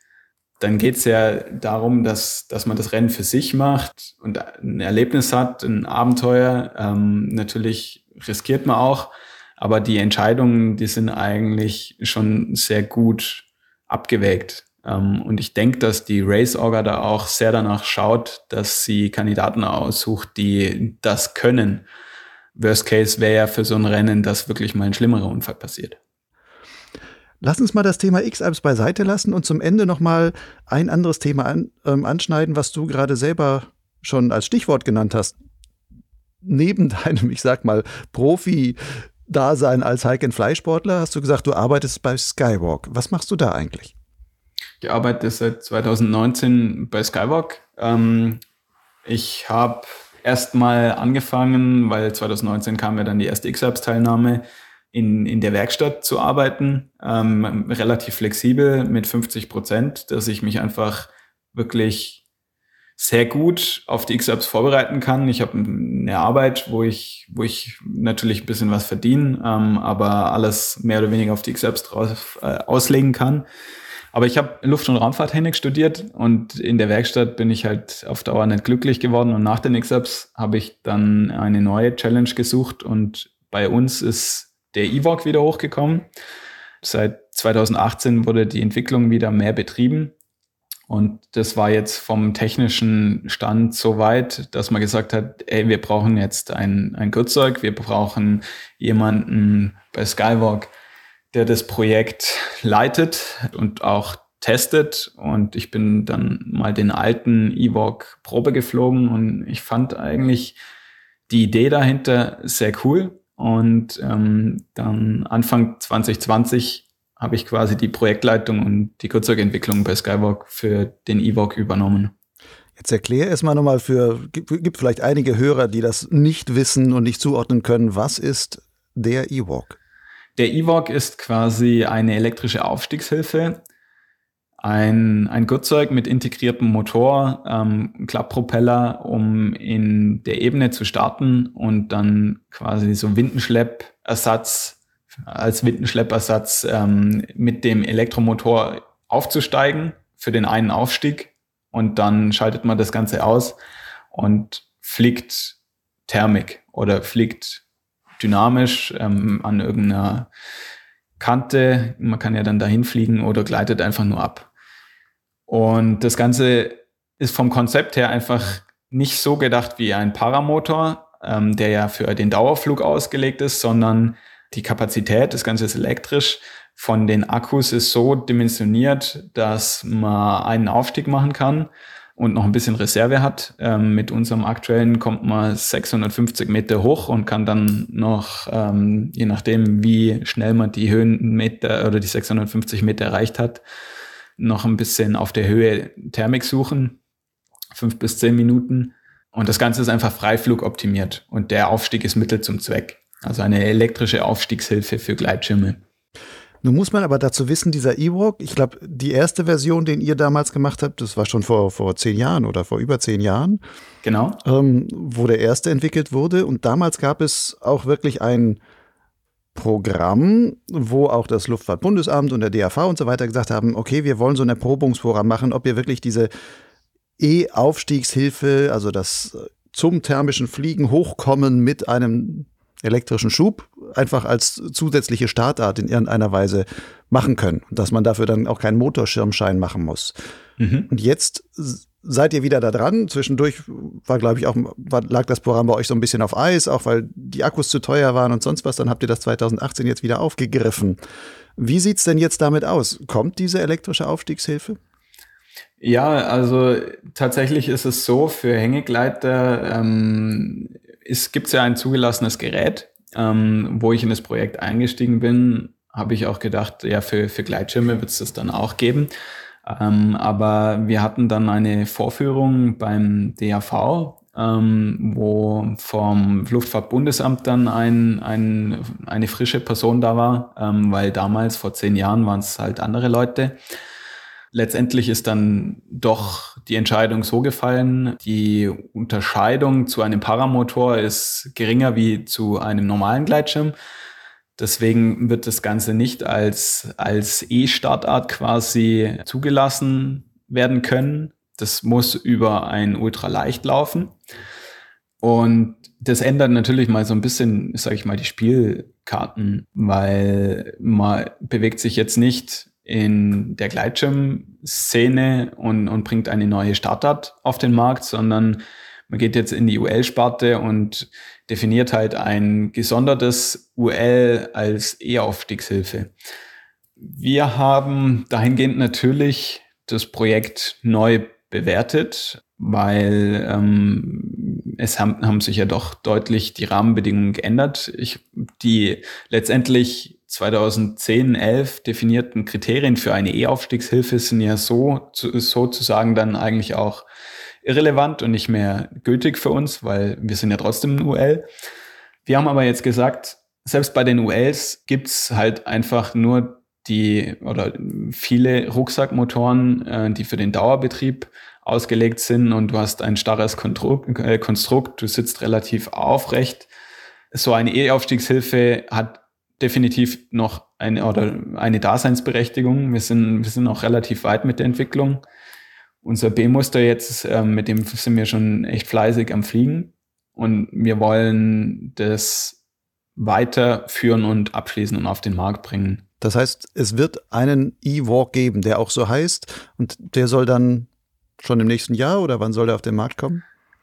Dann geht's ja darum, dass, dass man das Rennen für sich macht und ein Erlebnis hat, ein Abenteuer. Ähm, natürlich riskiert man auch, aber die Entscheidungen, die sind eigentlich schon sehr gut abgewägt. Ähm, und ich denke, dass die Race Orga da auch sehr danach schaut, dass sie Kandidaten aussucht, die das können. Worst Case wäre ja für so ein Rennen, dass wirklich mal ein schlimmerer Unfall passiert. Lass uns mal das Thema X-Alps beiseite lassen und zum Ende nochmal ein anderes Thema an, ähm, anschneiden, was du gerade selber schon als Stichwort genannt hast. Neben deinem, ich sag mal, Profi-Dasein als Hike-and-Fly-Sportler hast du gesagt, du arbeitest bei Skywalk. Was machst du da eigentlich? Ich arbeite seit 2019 bei Skywalk. Ähm, ich habe erst mal angefangen, weil 2019 kam ja dann die erste X-Apps-Teilnahme, in, in der Werkstatt zu arbeiten, ähm, relativ flexibel mit 50 Prozent, dass ich mich einfach wirklich sehr gut auf die X-Apps vorbereiten kann. Ich habe eine Arbeit, wo ich, wo ich natürlich ein bisschen was verdiene, ähm, aber alles mehr oder weniger auf die X-Apps drauf äh, auslegen kann. Aber ich habe Luft- und Raumfahrttechnik studiert und in der Werkstatt bin ich halt auf Dauer nicht glücklich geworden. Und nach den X-Ups habe ich dann eine neue Challenge gesucht und bei uns ist der E-Walk wieder hochgekommen. Seit 2018 wurde die Entwicklung wieder mehr betrieben. Und das war jetzt vom technischen Stand so weit, dass man gesagt hat, ey, wir brauchen jetzt ein, ein Gurtzeug, wir brauchen jemanden bei Skywalk, der das Projekt leitet und auch testet. Und ich bin dann mal den alten Ewok Probe geflogen und ich fand eigentlich die Idee dahinter sehr cool. Und ähm, dann Anfang 2020 habe ich quasi die Projektleitung und die Kurzzeugentwicklung bei Skywalk für den Ewok übernommen. Jetzt erkläre es mal nochmal für, gibt vielleicht einige Hörer, die das nicht wissen und nicht zuordnen können. Was ist der Ewok? Der Ewok ist quasi eine elektrische Aufstiegshilfe, ein, ein Gurtzeug mit integriertem Motor, ähm, Klapppropeller, um in der Ebene zu starten und dann quasi so Windenschleppersatz, als Windenschleppersatz ähm, mit dem Elektromotor aufzusteigen für den einen Aufstieg und dann schaltet man das Ganze aus und fliegt Thermik oder fliegt dynamisch ähm, an irgendeiner Kante. Man kann ja dann dahin fliegen oder gleitet einfach nur ab. Und das Ganze ist vom Konzept her einfach nicht so gedacht wie ein Paramotor, ähm, der ja für den Dauerflug ausgelegt ist, sondern die Kapazität, das Ganze ist elektrisch, von den Akkus ist so dimensioniert, dass man einen Aufstieg machen kann und noch ein bisschen Reserve hat. Ähm, mit unserem aktuellen kommt man 650 Meter hoch und kann dann noch, ähm, je nachdem, wie schnell man die Höhenmeter oder die 650 Meter erreicht hat, noch ein bisschen auf der Höhe Thermik suchen. Fünf bis zehn Minuten. Und das Ganze ist einfach Freiflug optimiert. Und der Aufstieg ist Mittel zum Zweck. Also eine elektrische Aufstiegshilfe für Gleitschirme. Nun muss man aber dazu wissen, dieser Ewok, ich glaube, die erste Version, den ihr damals gemacht habt, das war schon vor, vor zehn Jahren oder vor über zehn Jahren. Genau. Ähm, wo der erste entwickelt wurde. Und damals gab es auch wirklich ein Programm, wo auch das Luftfahrtbundesamt und der DAV und so weiter gesagt haben, okay, wir wollen so ein Erprobungsprogramm machen, ob ihr wirklich diese E-Aufstiegshilfe, also das zum thermischen Fliegen hochkommen mit einem elektrischen Schub einfach als zusätzliche Startart in irgendeiner Weise machen können. Dass man dafür dann auch keinen Motorschirmschein machen muss. Mhm. Und jetzt seid ihr wieder da dran. Zwischendurch war, glaube ich, auch, war, lag das Programm bei euch so ein bisschen auf Eis, auch weil die Akkus zu teuer waren und sonst was. Dann habt ihr das 2018 jetzt wieder aufgegriffen. Wie sieht's denn jetzt damit aus? Kommt diese elektrische Aufstiegshilfe? Ja, also tatsächlich ist es so, für Hängegleiter ähm, gibt es ja ein zugelassenes Gerät, ähm, wo ich in das Projekt eingestiegen bin, habe ich auch gedacht, ja, für, für Gleitschirme wird es das dann auch geben. Ähm, aber wir hatten dann eine Vorführung beim DAV, ähm, wo vom Luftfahrtbundesamt dann ein, ein, eine frische Person da war, ähm, weil damals, vor zehn Jahren, waren es halt andere Leute. Letztendlich ist dann doch die Entscheidung so gefallen, die Unterscheidung zu einem Paramotor ist geringer wie zu einem normalen Gleitschirm. Deswegen wird das Ganze nicht als, als E-Startart quasi zugelassen werden können. Das muss über ein Ultraleicht laufen. Und das ändert natürlich mal so ein bisschen, sage ich mal, die Spielkarten, weil man bewegt sich jetzt nicht in der Gleitschirm-Szene und, und bringt eine neue Startart auf den Markt, sondern man geht jetzt in die UL-Sparte und definiert halt ein gesondertes UL als E-Aufstiegshilfe. Wir haben dahingehend natürlich das Projekt neu bewertet, weil ähm, es haben, haben sich ja doch deutlich die Rahmenbedingungen geändert. Ich, die letztendlich 2010, 11 definierten Kriterien für eine E-Aufstiegshilfe sind ja so sozusagen dann eigentlich auch irrelevant und nicht mehr gültig für uns, weil wir sind ja trotzdem ein UL. Wir haben aber jetzt gesagt, selbst bei den ULs gibt's halt einfach nur die oder viele Rucksackmotoren, äh, die für den Dauerbetrieb ausgelegt sind und du hast ein starres Konstrukt, äh, Konstrukt du sitzt relativ aufrecht. So eine E-Aufstiegshilfe hat definitiv noch eine oder eine Daseinsberechtigung. Wir sind, wir sind auch relativ weit mit der Entwicklung. Unser B-Muster jetzt, äh, mit dem sind wir schon echt fleißig am Fliegen. Und wir wollen das weiterführen und abschließen und auf den Markt bringen. Das heißt, es wird einen E-Walk geben, der auch so heißt. Und der soll dann schon im nächsten Jahr oder wann soll der auf den Markt kommen?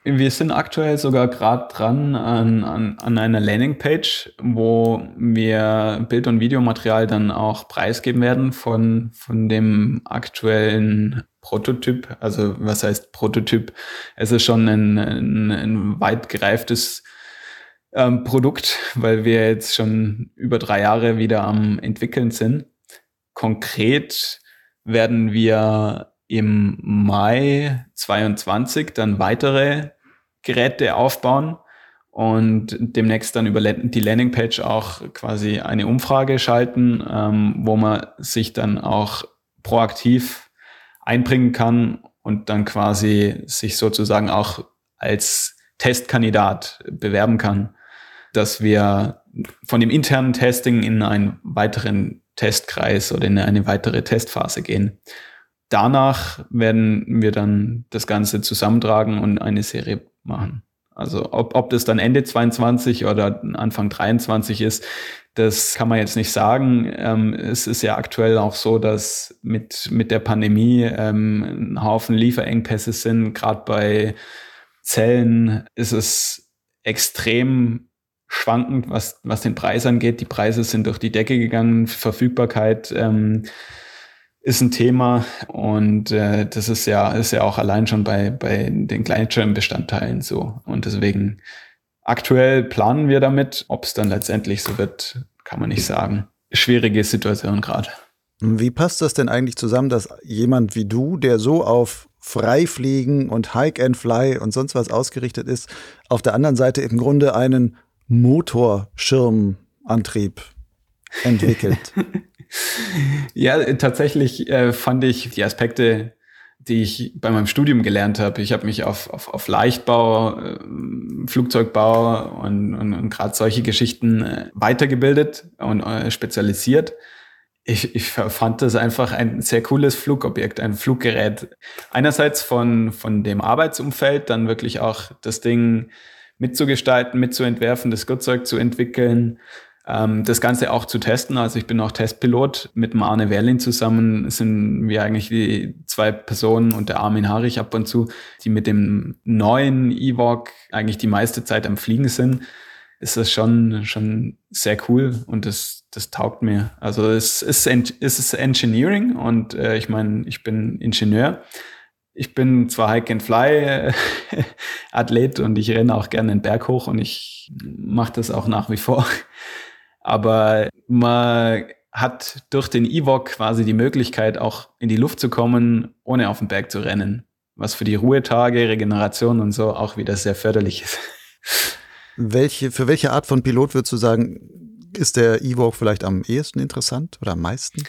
Wir sind aktuell sogar gerade dran an, an, an einer Landingpage, wo wir Bild- und Videomaterial dann auch preisgeben werden von, von dem aktuellen Prototyp. Also was heißt Prototyp? Es ist schon ein, ein, ein weit gereiftes ähm, Produkt, weil wir jetzt schon über drei Jahre wieder am entwickeln sind. Konkret werden wir im Mai 22 dann weitere Geräte aufbauen und demnächst dann über die Landingpage auch quasi eine Umfrage schalten, ähm, wo man sich dann auch proaktiv einbringen kann und dann quasi sich sozusagen auch als Testkandidat bewerben kann, dass wir von dem internen Testing in einen weiteren Testkreis oder in eine weitere Testphase gehen. Danach werden wir dann das Ganze zusammentragen und eine Serie machen. Also ob, ob das dann Ende 22 oder Anfang 23 ist, das kann man jetzt nicht sagen. Ähm, es ist ja aktuell auch so, dass mit, mit der Pandemie ähm, ein Haufen Lieferengpässe sind. Gerade bei Zellen ist es extrem schwankend, was, was den Preis angeht. Die Preise sind durch die Decke gegangen, Verfügbarkeit. Ähm, ist ein Thema und äh, das ist ja, ist ja auch allein schon bei, bei den Gleitschirmbestandteilen so. Und deswegen aktuell planen wir damit. Ob es dann letztendlich so wird, kann man nicht sagen. Schwierige Situation gerade. Wie passt das denn eigentlich zusammen, dass jemand wie du, der so auf Freifliegen und Hike and Fly und sonst was ausgerichtet ist, auf der anderen Seite im Grunde einen Motorschirmantrieb entwickelt? Ja, tatsächlich äh, fand ich die Aspekte, die ich bei meinem Studium gelernt habe. Ich habe mich auf, auf, auf Leichtbau, äh, Flugzeugbau und, und, und gerade solche Geschichten äh, weitergebildet und äh, spezialisiert. Ich, ich fand das einfach ein sehr cooles Flugobjekt, ein Fluggerät. Einerseits von, von dem Arbeitsumfeld, dann wirklich auch das Ding mitzugestalten, mitzuentwerfen, das Gutzeug zu entwickeln ähm, das Ganze auch zu testen. Also ich bin auch Testpilot. Mit dem Arne Werlin zusammen sind wir eigentlich die zwei Personen und der Armin Harich ab und zu, die mit dem neuen Ewok eigentlich die meiste Zeit am Fliegen sind. Ist das schon, schon sehr cool und das, das taugt mir. Also es ist, es ist Engineering und äh, ich meine, ich bin Ingenieur. Ich bin zwar Hike and Fly Athlet und ich renne auch gerne den Berg hoch und ich mache das auch nach wie vor. Aber man hat durch den Ewok quasi die Möglichkeit, auch in die Luft zu kommen, ohne auf den Berg zu rennen. was für die Ruhetage, Regeneration und so auch wieder sehr förderlich ist. Welche, für welche Art von Pilot würdest du sagen, ist der Evoque vielleicht am ehesten interessant oder am meisten?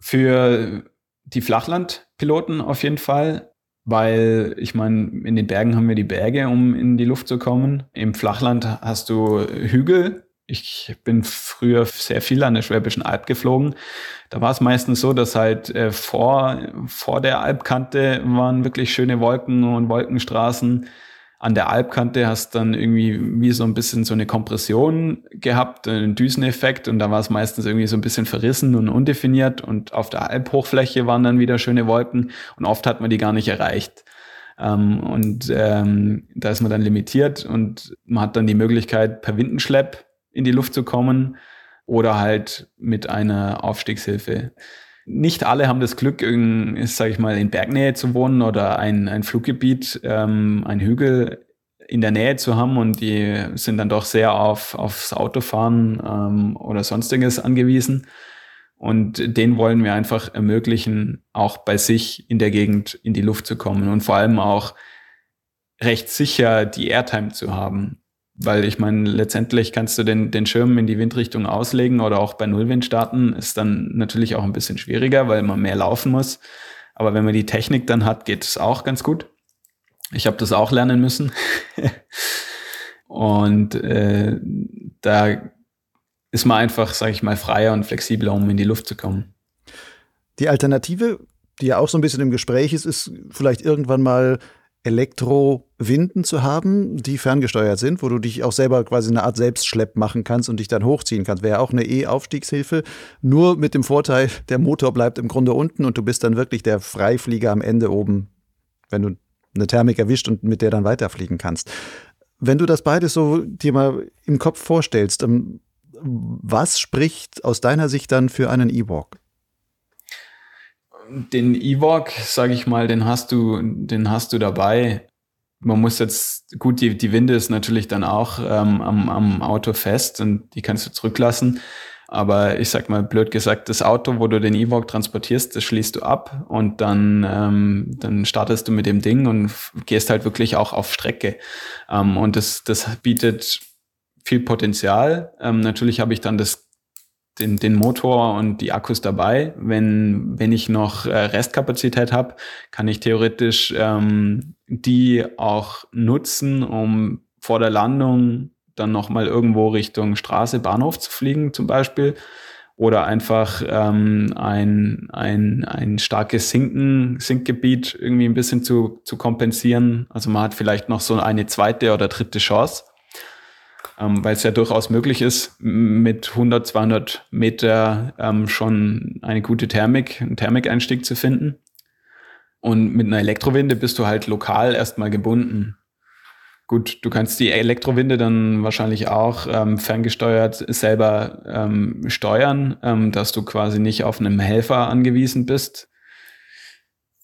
Für die Flachlandpiloten auf jeden Fall, weil ich meine, in den Bergen haben wir die Berge, um in die Luft zu kommen. Im Flachland hast du Hügel. Ich bin früher sehr viel an der Schwäbischen Alb geflogen. Da war es meistens so, dass halt äh, vor, vor der Alpkante waren wirklich schöne Wolken und Wolkenstraßen an der Alpkante hast dann irgendwie wie so ein bisschen so eine Kompression gehabt, einen Düseneffekt und da war es meistens irgendwie so ein bisschen verrissen und undefiniert und auf der Alphochfläche waren dann wieder schöne Wolken und oft hat man die gar nicht erreicht. Ähm, und ähm, da ist man dann limitiert und man hat dann die Möglichkeit, per Windenschlepp in die Luft zu kommen oder halt mit einer Aufstiegshilfe nicht alle haben das Glück, sage ich mal, in Bergnähe zu wohnen oder ein, ein Fluggebiet, ähm, ein Hügel in der Nähe zu haben und die sind dann doch sehr auf, aufs Autofahren ähm, oder sonstiges angewiesen. Und den wollen wir einfach ermöglichen, auch bei sich in der Gegend in die Luft zu kommen und vor allem auch recht sicher die Airtime zu haben. Weil ich meine, letztendlich kannst du den, den Schirm in die Windrichtung auslegen oder auch bei Nullwind starten, ist dann natürlich auch ein bisschen schwieriger, weil man mehr laufen muss. Aber wenn man die Technik dann hat, geht es auch ganz gut. Ich habe das auch lernen müssen. und äh, da ist man einfach, sage ich mal, freier und flexibler, um in die Luft zu kommen. Die Alternative, die ja auch so ein bisschen im Gespräch ist, ist vielleicht irgendwann mal Elektrowinden zu haben, die ferngesteuert sind, wo du dich auch selber quasi eine Art Selbstschlepp machen kannst und dich dann hochziehen kannst. Wäre auch eine E-Aufstiegshilfe, nur mit dem Vorteil, der Motor bleibt im Grunde unten und du bist dann wirklich der Freiflieger am Ende oben, wenn du eine Thermik erwischt und mit der dann weiterfliegen kannst. Wenn du das beides so dir mal im Kopf vorstellst, ähm, was spricht aus deiner Sicht dann für einen E-Walk? Den E-Walk, sage ich mal, den hast du, den hast du dabei. Man muss jetzt, gut, die, die Winde ist natürlich dann auch ähm, am, am Auto fest und die kannst du zurücklassen. Aber ich sag mal, blöd gesagt, das Auto, wo du den E-Walk transportierst, das schließt du ab und dann, ähm, dann startest du mit dem Ding und gehst halt wirklich auch auf Strecke. Ähm, und das, das bietet viel Potenzial. Ähm, natürlich habe ich dann das den, den Motor und die Akkus dabei. Wenn, wenn ich noch äh, Restkapazität habe, kann ich theoretisch ähm, die auch nutzen, um vor der Landung dann nochmal irgendwo Richtung Straße, Bahnhof zu fliegen zum Beispiel. Oder einfach ähm, ein, ein, ein starkes Sinken, Sinkgebiet irgendwie ein bisschen zu, zu kompensieren. Also man hat vielleicht noch so eine zweite oder dritte Chance ähm, weil es ja durchaus möglich ist, mit 100, 200 Meter ähm, schon eine gute Thermik, einen Thermikeinstieg zu finden. Und mit einer Elektrowinde bist du halt lokal erstmal gebunden. Gut, du kannst die Elektrowinde dann wahrscheinlich auch ähm, ferngesteuert selber ähm, steuern, ähm, dass du quasi nicht auf einen Helfer angewiesen bist.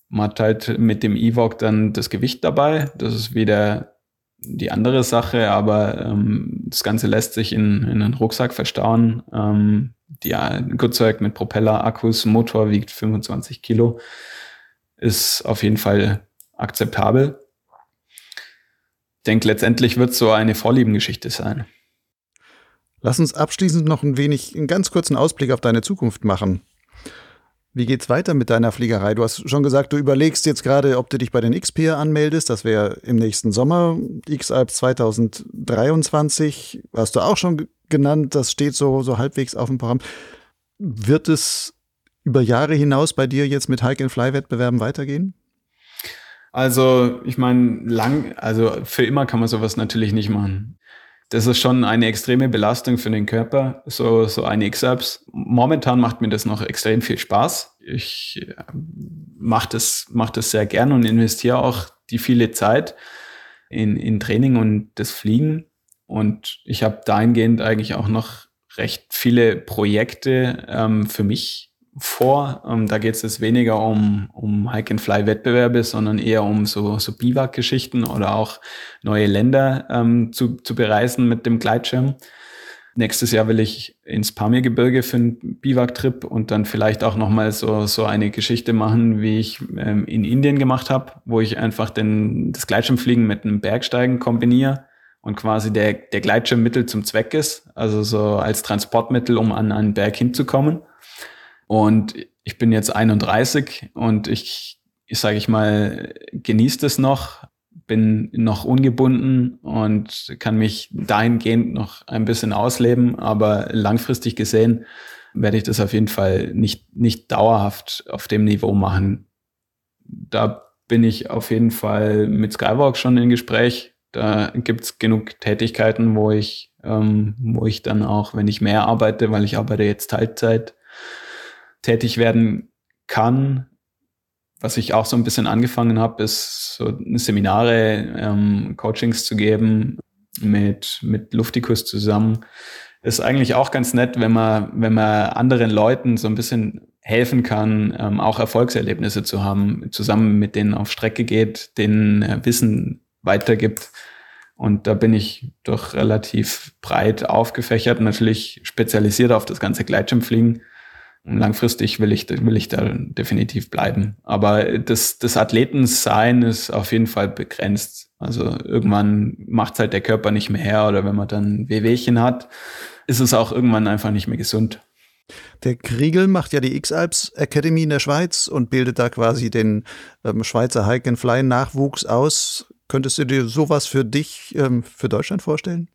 Man hat halt mit dem EVOC dann das Gewicht dabei. Das ist wieder die andere Sache, aber ähm, das Ganze lässt sich in, in einen Rucksack verstauen. Ähm, die, ein Gutzeug mit Propeller, Akkus, Motor wiegt 25 Kilo. Ist auf jeden Fall akzeptabel. Ich denke, letztendlich wird es so eine Vorliebengeschichte sein. Lass uns abschließend noch ein wenig, einen ganz kurzen Ausblick auf deine Zukunft machen. Wie geht's weiter mit deiner Fliegerei? Du hast schon gesagt, du überlegst jetzt gerade, ob du dich bei den X-Peer anmeldest. Das wäre im nächsten Sommer. X-Alps 2023 hast du auch schon genannt. Das steht so, so halbwegs auf dem Programm. Wird es über Jahre hinaus bei dir jetzt mit Hike-and-Fly-Wettbewerben weitergehen? Also, ich meine, lang, also für immer kann man sowas natürlich nicht machen das ist schon eine extreme Belastung für den Körper, so, so eine X-Apps. Momentan macht mir das noch extrem viel Spaß. Ich äh, mache das, mach das sehr gern und investiere auch die viele Zeit in, in Training und das Fliegen. Und ich habe dahingehend eigentlich auch noch recht viele Projekte ähm, für mich vor. Ähm, da geht es jetzt weniger um, um Hike-and-Fly-Wettbewerbe, sondern eher um so, so Biwak-Geschichten oder auch neue Länder ähm, zu, zu bereisen mit dem Gleitschirm. Nächstes Jahr will ich ins Pamirgebirge für einen Biwak-Trip und dann vielleicht auch nochmal so, so eine Geschichte machen, wie ich ähm, in Indien gemacht habe, wo ich einfach den, das Gleitschirmfliegen mit einem Bergsteigen kombiniere und quasi der, der Gleitschirm Mittel zum Zweck ist, also so als Transportmittel, um an einen Berg hinzukommen. Und ich bin jetzt 31 und ich, ich sage ich mal, genieße das noch, bin noch ungebunden und kann mich dahingehend noch ein bisschen ausleben, aber langfristig gesehen werde ich das auf jeden Fall nicht, nicht dauerhaft auf dem Niveau machen. Da bin ich auf jeden Fall mit Skywalk schon in Gespräch. Da gibt's genug Tätigkeiten, wo ich, ähm, wo ich dann auch, wenn ich mehr arbeite, weil ich arbeite jetzt Teilzeit, tätig werden kann. Was ich auch so ein bisschen angefangen habe, ist so Seminare, ähm, Coachings zu geben mit, mit Luftikus zusammen. Ist eigentlich auch ganz nett, wenn man, wenn man anderen Leuten so ein bisschen helfen kann, ähm, auch Erfolgserlebnisse zu haben, zusammen mit denen auf Strecke geht, denen äh, Wissen weitergibt. Und da bin ich doch relativ breit aufgefächert, natürlich spezialisiert auf das ganze Gleitschirmfliegen langfristig will ich, will ich da definitiv bleiben. Aber das, das Athletensein ist auf jeden Fall begrenzt. Also irgendwann macht halt der Körper nicht mehr her oder wenn man dann Wehwehchen hat, ist es auch irgendwann einfach nicht mehr gesund. Der Kriegel macht ja die X-Alps Academy in der Schweiz und bildet da quasi den ähm, Schweizer Hike and Fly Nachwuchs aus. Könntest du dir sowas für dich, ähm, für Deutschland vorstellen?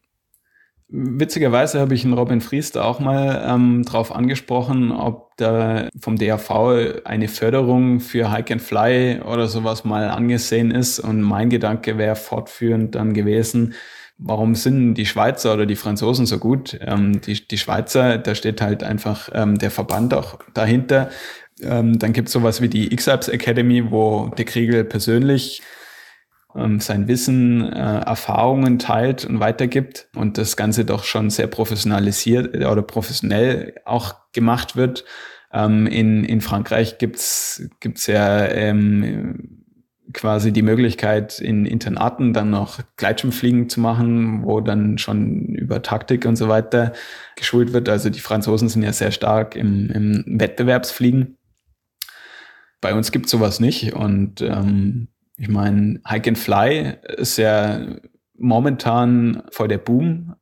Witzigerweise habe ich einen Robin Fries da auch mal ähm, drauf angesprochen, ob da vom DAV eine Förderung für Hike and Fly oder sowas mal angesehen ist. Und mein Gedanke wäre fortführend dann gewesen, warum sind die Schweizer oder die Franzosen so gut? Ähm, die, die Schweizer, da steht halt einfach ähm, der Verband auch dahinter. Ähm, dann gibt es sowas wie die X-Alps Academy, wo der Kriegel persönlich sein Wissen, äh, Erfahrungen teilt und weitergibt und das Ganze doch schon sehr professionalisiert äh, oder professionell auch gemacht wird. Ähm, in, in Frankreich gibt's gibt's ja ähm, quasi die Möglichkeit, in Internaten dann noch Gleitschirmfliegen zu machen, wo dann schon über Taktik und so weiter geschult wird. Also die Franzosen sind ja sehr stark im, im Wettbewerbsfliegen. Bei uns gibt's sowas nicht und ähm, ich meine, Hike and Fly ist ja momentan voll der Boom.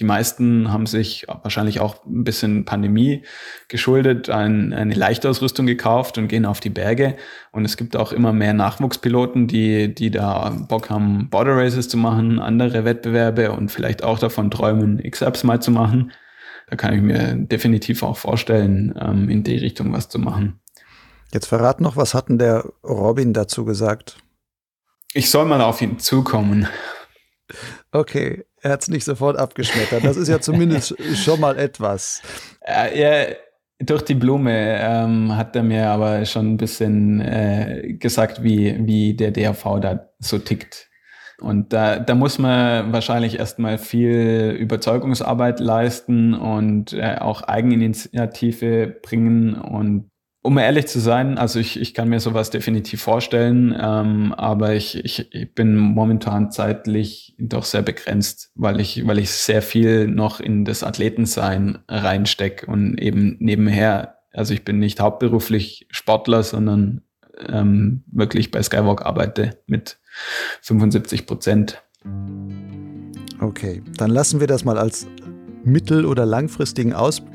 Die meisten haben sich wahrscheinlich auch ein bisschen Pandemie geschuldet, ein, eine Leichtausrüstung gekauft und gehen auf die Berge. Und es gibt auch immer mehr Nachwuchspiloten, die, die da Bock haben, Border Races zu machen, andere Wettbewerbe und vielleicht auch davon träumen, X-Ups mal zu machen. Da kann ich mir definitiv auch vorstellen, ähm, in die Richtung was zu machen. Jetzt verrat noch, was hat denn der Robin dazu gesagt? Ich soll mal auf ihn zukommen. Okay, er hat es nicht sofort abgeschmettert. Das ist ja zumindest schon mal etwas. Ja, durch die Blume ähm, hat er mir aber schon ein bisschen äh, gesagt, wie, wie der DRV da so tickt. Und da, da muss man wahrscheinlich erstmal viel Überzeugungsarbeit leisten und äh, auch Eigeninitiative bringen und um ehrlich zu sein, also ich, ich kann mir sowas definitiv vorstellen, ähm, aber ich, ich, ich bin momentan zeitlich doch sehr begrenzt, weil ich, weil ich sehr viel noch in das Athletensein reinstecke und eben nebenher, also ich bin nicht hauptberuflich Sportler, sondern ähm, wirklich bei Skywalk arbeite mit 75 Prozent. Okay, dann lassen wir das mal als mittel- oder langfristigen Ausblick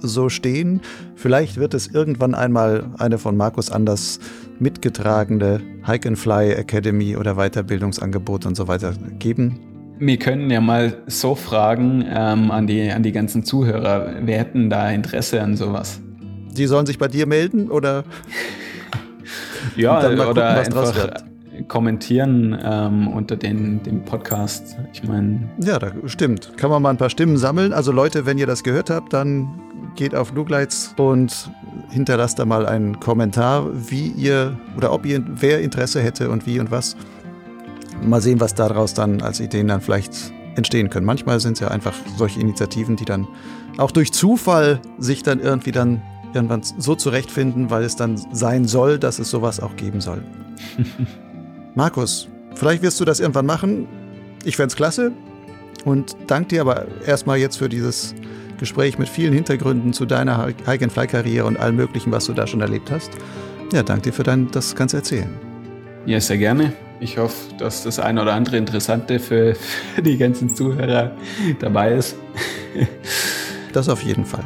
so stehen. Vielleicht wird es irgendwann einmal eine von Markus Anders mitgetragene Hike and Fly Academy oder Weiterbildungsangebot und so weiter geben. Wir können ja mal so fragen ähm, an, die, an die ganzen Zuhörer, wer hätten da Interesse an sowas? Die sollen sich bei dir melden oder? ja, oder gucken, einfach kommentieren ähm, unter den, dem Podcast. Ich meine. Ja, da stimmt. Kann man mal ein paar Stimmen sammeln. Also Leute, wenn ihr das gehört habt, dann geht auf Lugleitz und hinterlasst da mal einen Kommentar, wie ihr oder ob ihr wer Interesse hätte und wie und was. Mal sehen, was daraus dann als Ideen dann vielleicht entstehen können. Manchmal sind es ja einfach solche Initiativen, die dann auch durch Zufall sich dann irgendwie dann irgendwann so zurechtfinden, weil es dann sein soll, dass es sowas auch geben soll. Markus, vielleicht wirst du das irgendwann machen. Ich fände es klasse. und danke dir aber erstmal jetzt für dieses Gespräch mit vielen Hintergründen zu deiner Hike-and-Fly-Karriere und allem Möglichen, was du da schon erlebt hast. Ja, danke dir für dein, das ganze Erzählen. Ja, sehr gerne. Ich hoffe, dass das ein oder andere Interessante für, für die ganzen Zuhörer dabei ist. das auf jeden Fall.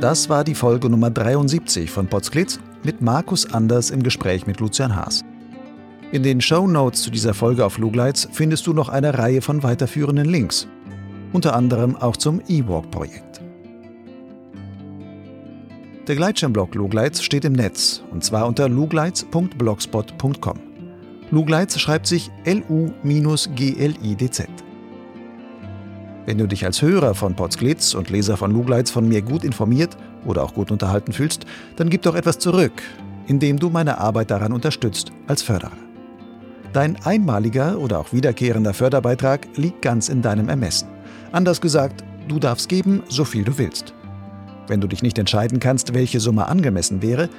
Das war die Folge Nummer 73 von Potsglitz mit Markus Anders im Gespräch mit Lucian Haas. In den Show Notes zu dieser Folge auf Lugleitz findest du noch eine Reihe von weiterführenden Links, unter anderem auch zum E-Walk-Projekt. Der Gleitschirmblog Lugleitz steht im Netz und zwar unter lugleitz.blogspot.com. Lugleitz schreibt sich L-U-G-L-I-D-Z. Wenn du dich als Hörer von Potsglitz und Leser von Lugleitz von mir gut informiert oder auch gut unterhalten fühlst, dann gib doch etwas zurück, indem du meine Arbeit daran unterstützt als Förderer. Dein einmaliger oder auch wiederkehrender Förderbeitrag liegt ganz in deinem Ermessen. Anders gesagt, du darfst geben, so viel du willst. Wenn du dich nicht entscheiden kannst, welche Summe angemessen wäre,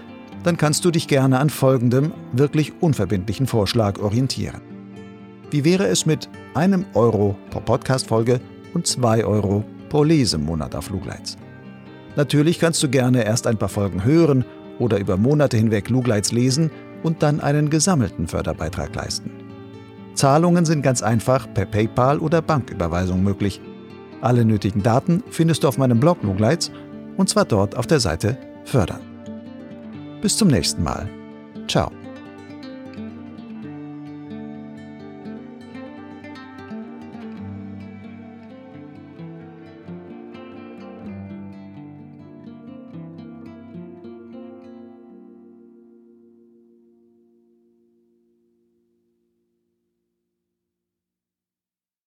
dann kannst du dich gerne an folgendem wirklich unverbindlichen Vorschlag orientieren. Wie wäre es mit einem Euro pro Podcast-Folge und zwei Euro pro Lesemonat auf Lugleitz? Natürlich kannst du gerne erst ein paar Folgen hören oder über Monate hinweg Lugleitz lesen und dann einen gesammelten Förderbeitrag leisten. Zahlungen sind ganz einfach per PayPal oder Banküberweisung möglich. Alle nötigen Daten findest du auf meinem Blog Lugleitz und zwar dort auf der Seite Fördern. Bis zum nächsten Mal. Ciao.